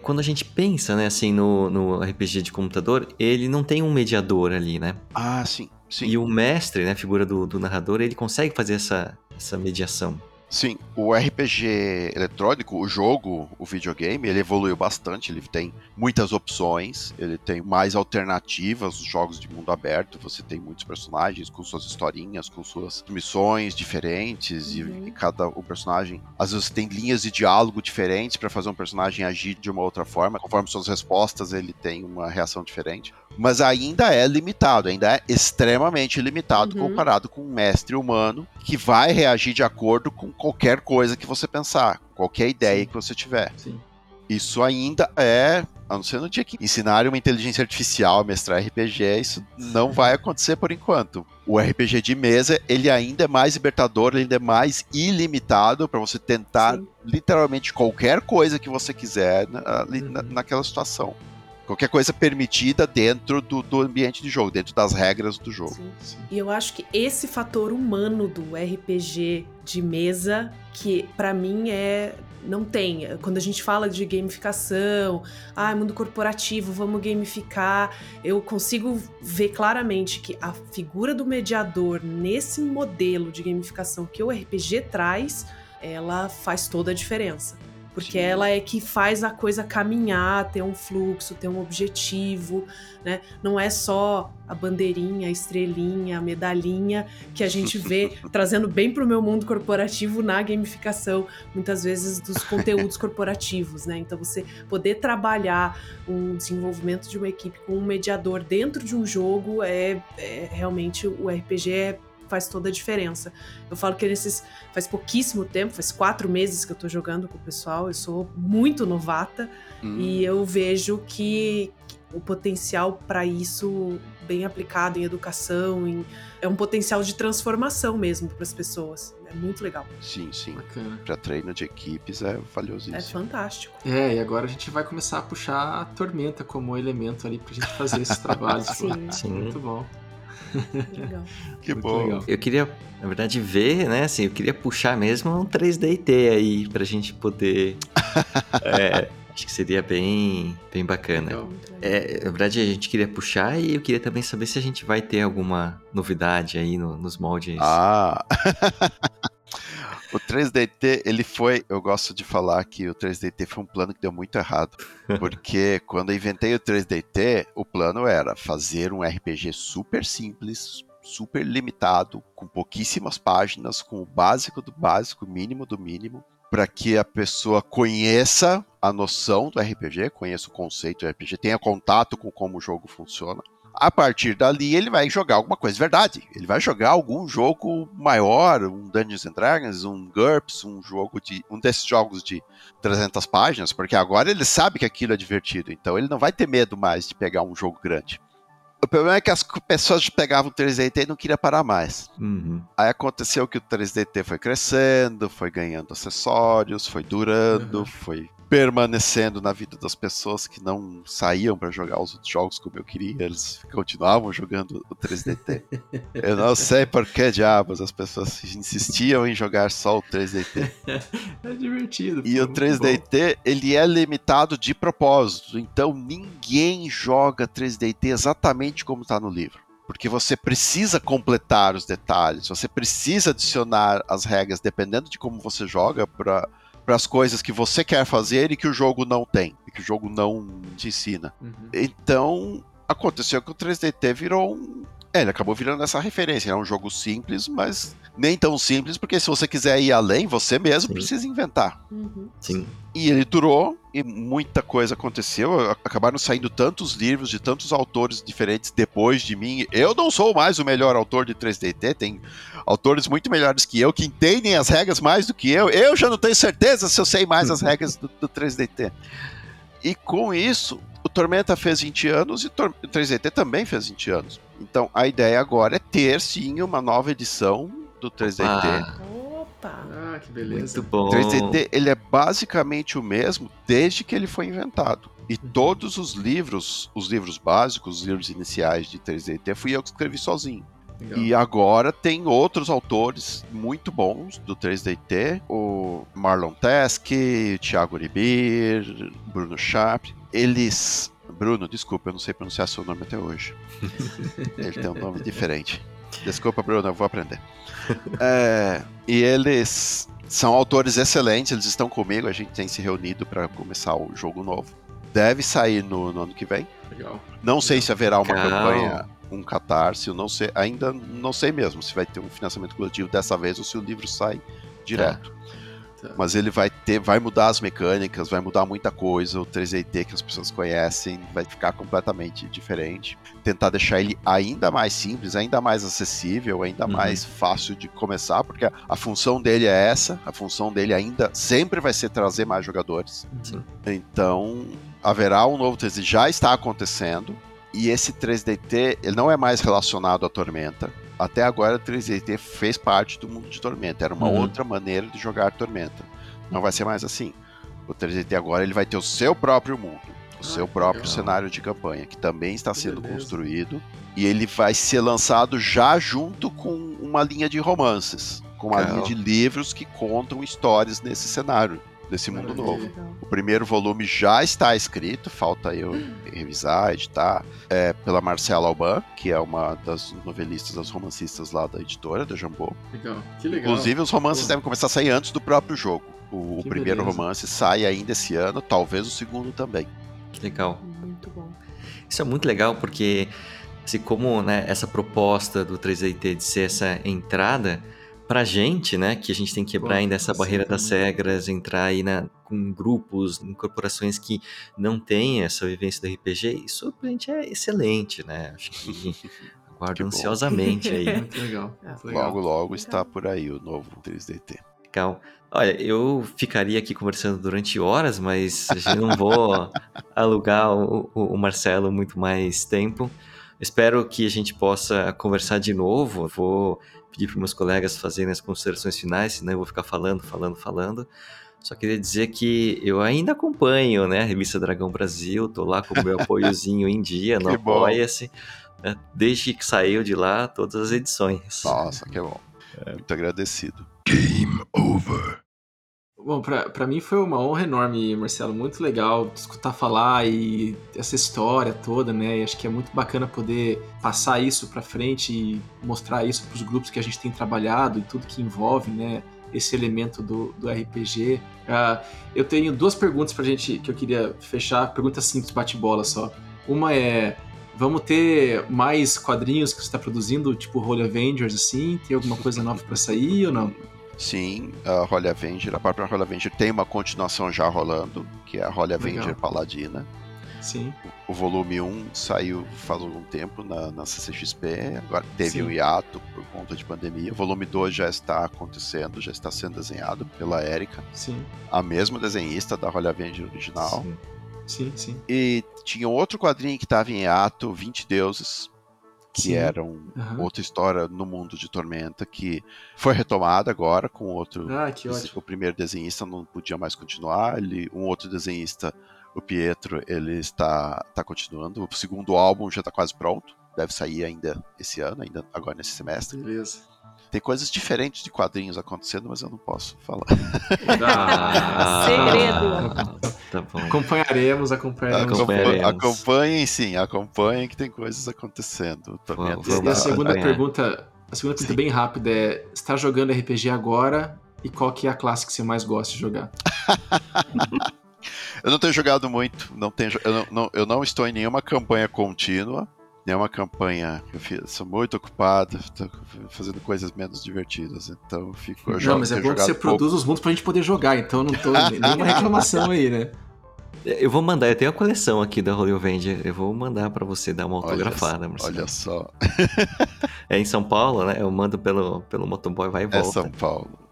S1: quando a gente pensa, né, assim, no, no RPG de computador, ele não tem um mediador ali, né?
S4: Ah, sim. Sim.
S1: E o mestre, né, a figura do, do narrador, ele consegue fazer essa, essa mediação.
S4: Sim, o RPG eletrônico, o jogo, o videogame, ele evoluiu bastante, ele tem muitas opções, ele tem mais alternativas, os jogos de mundo aberto, você tem muitos personagens com suas historinhas, com suas missões diferentes uhum. e, e, cada o personagem, às vezes tem linhas de diálogo diferentes para fazer um personagem agir de uma outra forma, conforme suas respostas ele tem uma reação diferente, mas ainda é limitado, ainda é extremamente limitado uhum. comparado com um mestre humano que vai reagir de acordo com qualquer coisa que você pensar, qualquer ideia que você tiver. Sim. Isso ainda é, a não ser no dia que ensinar uma inteligência artificial a mestrar RPG, isso não vai acontecer por enquanto. O RPG de mesa, ele ainda é mais libertador, ainda é mais ilimitado para você tentar Sim. literalmente qualquer coisa que você quiser ali uhum. na, naquela situação. Qualquer coisa permitida dentro do, do, ambiente de jogo, dentro das regras do jogo. Sim,
S2: sim. E eu acho que esse fator humano do RPG de mesa, que para mim é. Não tem. Quando a gente fala de gamificação, ah, mundo corporativo, vamos gamificar, eu consigo ver claramente que a figura do mediador nesse modelo de gamificação que o RPG traz, ela faz toda a diferença. Porque Sim. ela é que faz a coisa caminhar, ter um fluxo, ter um objetivo, né? Não é só a bandeirinha, a estrelinha, a medalhinha que a gente vê [LAUGHS] trazendo bem para o meu mundo corporativo na gamificação, muitas vezes dos conteúdos corporativos, né? Então você poder trabalhar um desenvolvimento de uma equipe com um mediador dentro de um jogo é, é realmente o RPG é faz toda a diferença. Eu falo que nesses faz pouquíssimo tempo, faz quatro meses que eu tô jogando com o pessoal, eu sou muito novata hum. e eu vejo que o potencial para isso bem aplicado em educação, em, é um potencial de transformação mesmo para as pessoas. É muito legal.
S4: Sim, sim. Para treino de equipes é valiosíssimo.
S2: É fantástico.
S3: É, e agora a gente vai começar a puxar a tormenta como elemento ali pra gente fazer esses trabalhos. [LAUGHS]
S2: sim.
S3: sim. Muito bom. [LAUGHS]
S1: Legal. que Muito bom. Legal. Eu queria, na verdade, ver, né? Assim, eu queria puxar mesmo um 3DT aí pra gente poder. [LAUGHS] é, acho que seria bem, bem bacana. É, na verdade, a gente queria puxar e eu queria também saber se a gente vai ter alguma novidade aí no, nos moldes.
S4: Ah! [LAUGHS] O 3DT, ele foi. Eu gosto de falar que o 3DT foi um plano que deu muito errado. [LAUGHS] Porque quando eu inventei o 3DT, o plano era fazer um RPG super simples, super limitado, com pouquíssimas páginas, com o básico do básico, mínimo do mínimo, para que a pessoa conheça a noção do RPG, conheça o conceito do RPG, tenha contato com como o jogo funciona a partir dali ele vai jogar alguma coisa de verdade. Ele vai jogar algum jogo maior, um Dungeons and Dragons, um GURPS, um jogo de um desses jogos de 300 páginas, porque agora ele sabe que aquilo é divertido, então ele não vai ter medo mais de pegar um jogo grande. O problema é que as pessoas pegavam o 3DT e não queriam parar mais. Uhum. Aí aconteceu que o 3DT foi crescendo, foi ganhando acessórios, foi durando, uhum. foi permanecendo na vida das pessoas que não saíam para jogar os outros jogos como eu queria, eles continuavam jogando o 3DT. [LAUGHS] eu não sei por que diabos as pessoas insistiam em jogar só o 3DT. [LAUGHS]
S3: é divertido.
S4: E o 3DT, ele é limitado de propósito, então ninguém joga 3DT exatamente como está no livro porque você precisa completar os detalhes, você precisa adicionar as regras dependendo de como você joga para para as coisas que você quer fazer e que o jogo não tem, e que o jogo não te ensina. Uhum. Então, aconteceu que o 3DT virou um É, ele acabou virando essa referência. É um jogo simples, mas nem tão simples, porque se você quiser ir além, você mesmo
S1: Sim.
S4: precisa inventar.
S2: Uhum.
S1: Sim.
S4: E ele durou e muita coisa aconteceu. Acabaram saindo tantos livros de tantos autores diferentes depois de mim. Eu não sou mais o melhor autor de 3DT, tem autores muito melhores que eu que entendem as regras mais do que eu. Eu já não tenho certeza se eu sei mais as regras do, do 3DT. E com isso, o Tormenta fez 20 anos e o 3DT também fez 20 anos. Então a ideia agora é ter sim uma nova edição do 3DT.
S1: Ah,
S2: Opa!
S3: Ah, que beleza.
S1: muito bom.
S4: 3DT ele é basicamente o mesmo desde que ele foi inventado. E todos os livros, os livros básicos, os livros iniciais de 3DT, fui eu que escrevi sozinho.
S3: Legal.
S4: E agora tem outros autores muito bons do 3DT, o Marlon Tesk, o Thiago Ribir, Bruno Schaap. Eles. Bruno, desculpa, eu não sei pronunciar seu nome até hoje. [LAUGHS] Ele tem um nome diferente. Desculpa, Bruno, eu vou aprender. É, e eles são autores excelentes, eles estão comigo, a gente tem se reunido para começar o jogo novo. Deve sair no, no ano que vem.
S3: Legal.
S4: Não sei se haverá uma
S1: Legal.
S4: campanha, um catarse, eu não sei, ainda não sei mesmo se vai ter um financiamento coletivo dessa vez ou se o livro sai direto.
S3: Tá.
S4: Mas ele vai ter, vai mudar as mecânicas, vai mudar muita coisa. O 3DT que as pessoas conhecem vai ficar completamente diferente. Tentar deixar ele ainda mais simples, ainda mais acessível, ainda
S1: Uhum.
S4: mais fácil de começar, porque a, função dele é essa. A função dele ainda sempre vai ser trazer mais jogadores.
S1: Sim.
S4: Então, haverá um novo 3D, já está acontecendo. E esse 3DT, ele não é mais relacionado à Tormenta. Até agora, o 3DT fez parte do mundo de Tormenta. Era uma
S1: Uhum.
S4: outra maneira de jogar Tormenta. Não vai ser mais assim. O 3DT agora ele vai ter o seu próprio mundo, o
S3: Ah,
S4: seu próprio
S3: legal.
S4: cenário de campanha, que também está
S3: Que
S4: sendo
S3: beleza.
S4: construído. E ele vai ser lançado já junto com uma linha de romances, com uma
S1: Legal.
S4: linha de livros que contam histórias nesse cenário, nesse mundo novo.
S2: Legal.
S4: O primeiro volume já está escrito, falta eu revisar, editar, é pela Marcela Alban, que é uma das novelistas, das romancistas lá da editora, da Jambô.
S3: Legal. Que legal.
S4: Inclusive, os romances
S3: Pô.
S4: devem começar a sair antes do próprio jogo. O, o primeiro
S3: beleza.
S4: romance sai ainda esse ano, talvez o segundo também.
S1: Que legal.
S2: Muito bom.
S1: Isso é muito legal porque, assim como né, essa proposta do 3DT de ser essa entrada, pra gente, né, que a gente tem que quebrar ainda essa barreira das regras, entrar aí na, com grupos, em corporações que não têm essa vivência do RPG, isso pra gente é excelente, né? Acho que [LAUGHS] aguardo ansiosamente aí. [LAUGHS]
S3: Muito legal.
S2: É.
S3: Muito legal.
S4: Logo, logo
S2: Legal.
S4: está por aí o novo 3DT.
S1: Legal. Olha, eu ficaria aqui conversando durante horas, mas a gente não vou [LAUGHS] alugar o, o- o Marcelo muito mais tempo. Espero que a gente possa conversar de novo. Vou pedir para meus colegas fazerem as considerações finais, senão eu vou ficar falando, falando, falando. Só queria dizer que eu ainda acompanho né, a revista Dragão Brasil, tô lá com o meu [LAUGHS] apoiozinho em dia, no. Apoia-se. né, Desde que saiu de lá, todas as edições.
S4: Nossa, que bom. Muito agradecido.
S3: Bom, pra mim foi uma honra enorme, Marcelo. Muito legal escutar falar e essa história toda, né? E acho que é muito bacana poder passar isso pra frente e mostrar isso pros grupos que a gente tem trabalhado e tudo que envolve, né? Esse elemento do, do RPG. Ah, eu tenho duas perguntas pra gente que eu queria fechar. Perguntas simples, bate-bola só. Uma é. Vamos ter mais quadrinhos que você está produzindo, tipo Holy Avengers, assim? Tem alguma coisa nova pra sair ou não?
S4: Sim, a Holy Avenger, a própria Holy Avenger tem uma continuação já rolando, que é a Holy Avenger
S3: Legal.
S4: Paladina.
S3: Sim.
S4: O volume 1 saiu faz algum tempo na, na CCXP, agora teve
S3: Sim.
S4: um hiato por conta de pandemia. O volume 2 já está acontecendo, já está sendo desenhado pela Erika,
S3: Sim.
S4: a mesma desenhista da Holy Avenger original.
S1: Sim.
S3: Sim, sim.
S4: E tinha outro quadrinho que estava em hiato, 20 Deuses, que
S3: Sim.
S4: era um-
S3: Aham.
S4: outra história no mundo de Tormenta, que foi retomada agora com outro
S3: Ah, que ótimo.
S4: o primeiro desenhista não podia mais continuar, ele, um outro desenhista, o Pietro, ele está, está continuando. O segundo álbum já está quase pronto, deve sair ainda esse ano, ainda agora nesse semestre.
S3: Beleza.
S4: Tem coisas diferentes de quadrinhos acontecendo, mas eu não posso falar.
S3: Ah, [LAUGHS]
S2: Segredo. [LAUGHS]
S1: Tá bom.
S3: Acompanharemos, acompanharemos.
S1: Acompanha- Acompanharemos.
S4: Acompanhem sim, acompanhem que tem coisas acontecendo. Tormenta
S1: Vamos
S3: E a segunda pergunta, a segunda pergunta
S4: Sim.
S3: bem rápida é: está jogando RPG agora? E qual que é a classe que você mais gosta de jogar? [LAUGHS]
S4: Eu não tenho jogado muito, não tenho, eu, não, não- eu não estou em nenhuma campanha contínua. É uma campanha. Eu fiz, sou muito ocupado, tô fazendo coisas menos divertidas. Então eu fico. Eu
S3: não,
S4: jogo,
S3: mas é bom que você
S4: jogado
S3: produz
S4: pouco.
S3: os mundos pra gente poder jogar, então não tô nenhuma reclamação aí, né? [LAUGHS]
S1: Eu vou mandar, eu tenho a coleção aqui da Holy Avenger. Eu vou mandar pra você dar uma autografada, Marcelo.
S4: Olha só, [LAUGHS]
S1: É em São Paulo, né? Eu mando pelo, pelo motoboy, vai e
S4: é
S1: volta.
S4: São Paulo.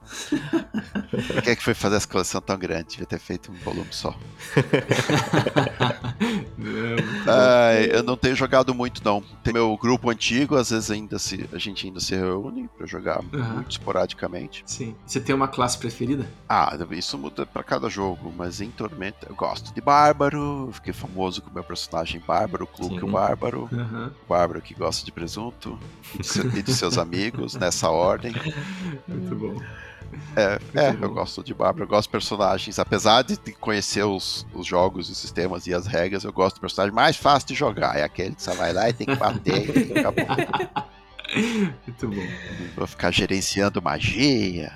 S4: Por que, é que foi fazer essa coleção tão grande? Devia ter feito um volume só. Ai, eu não tenho jogado muito, não. Tem meu grupo antigo, às vezes ainda se, a gente ainda se reúne pra jogar
S3: Aham.
S4: muito esporadicamente.
S3: Sim. Você tem uma classe preferida?
S4: Ah, isso muda pra cada jogo, mas em Tormenta eu gosto de Bárbaro, fiquei famoso com o meu personagem Bárbaro, Clube o Bárbaro,
S3: Aham.
S4: Bárbaro que gosta de presunto e de, seu- e de seus amigos, nessa ordem. [LAUGHS]
S3: Muito bom.
S4: É, [LAUGHS] é, eu gosto de Bárbaro, eu gosto de personagens, apesar de conhecer os, os jogos, os sistemas e as regras, eu gosto do personagem mais fácil de jogar, é aquele que você vai lá e tem que bater e acabou. [LAUGHS]
S3: Muito bom.
S4: Vou ficar gerenciando magia.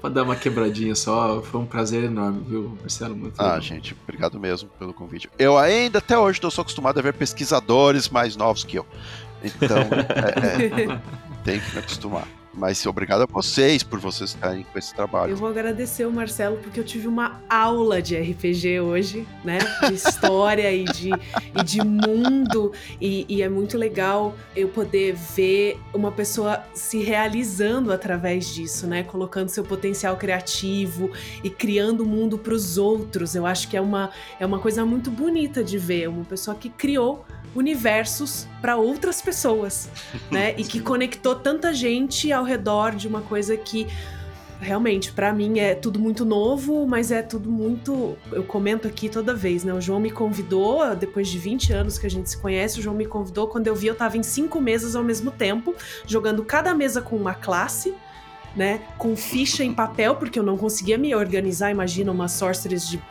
S3: Vou dar uma quebradinha só. Foi um prazer enorme, viu, Marcelo? Muito
S4: Ah,
S3: legal.
S4: gente, obrigado mesmo pelo convite. Eu ainda, até hoje, não sou acostumado a ver pesquisadores mais novos que eu. Então, [LAUGHS] é, é, tenho que me acostumar. Mas obrigado a vocês por vocês estarem com esse
S2: Eu
S4: trabalho.
S2: vou agradecer o Marcelo porque eu tive uma aula de RPG hoje, né? De história e, de, e de mundo. E, e é muito legal eu poder ver uma pessoa se realizando através disso, né? Colocando seu potencial criativo e criando o mundo para os outros. Eu acho que é uma, é uma coisa muito bonita de ver. Uma pessoa que criou universos para outras pessoas, [LAUGHS] né? E que conectou tanta gente ao redor de uma coisa que realmente para mim é tudo muito novo, mas é tudo muito, eu comento aqui toda vez, né? O João me convidou depois de 20 anos que a gente se conhece, o João me convidou quando eu vi eu tava em cinco mesas ao mesmo tempo, jogando cada mesa com uma classe. Né, com ficha em papel, porque eu não conseguia me organizar. Imagina uma Sorceress de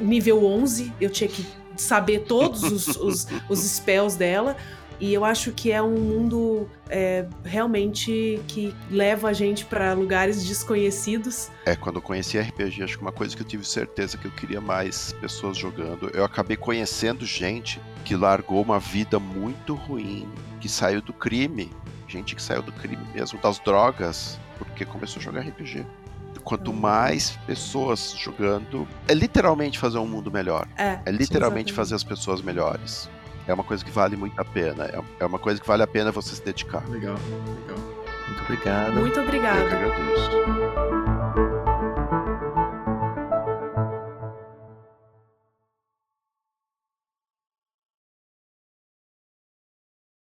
S2: nível 11, eu tinha que saber todos os, os, os spells dela. E eu acho que é um mundo é, realmente que leva a gente para lugares desconhecidos.
S4: É, quando eu conheci RPG, acho que uma coisa que eu tive certeza que eu queria mais pessoas jogando. Eu acabei conhecendo gente que largou uma vida muito ruim, que saiu do crime. Gente que saiu do crime mesmo, das drogas, porque começou a jogar RPG. Quanto mais pessoas jogando, é literalmente fazer um mundo melhor.
S2: É,
S4: É literalmente fazer as pessoas melhores. É uma coisa que vale muito a pena. É- É uma coisa que vale a pena você se dedicar.
S3: Legal, legal.
S1: Muito obrigado.
S2: Muito
S4: Eu que agradeço.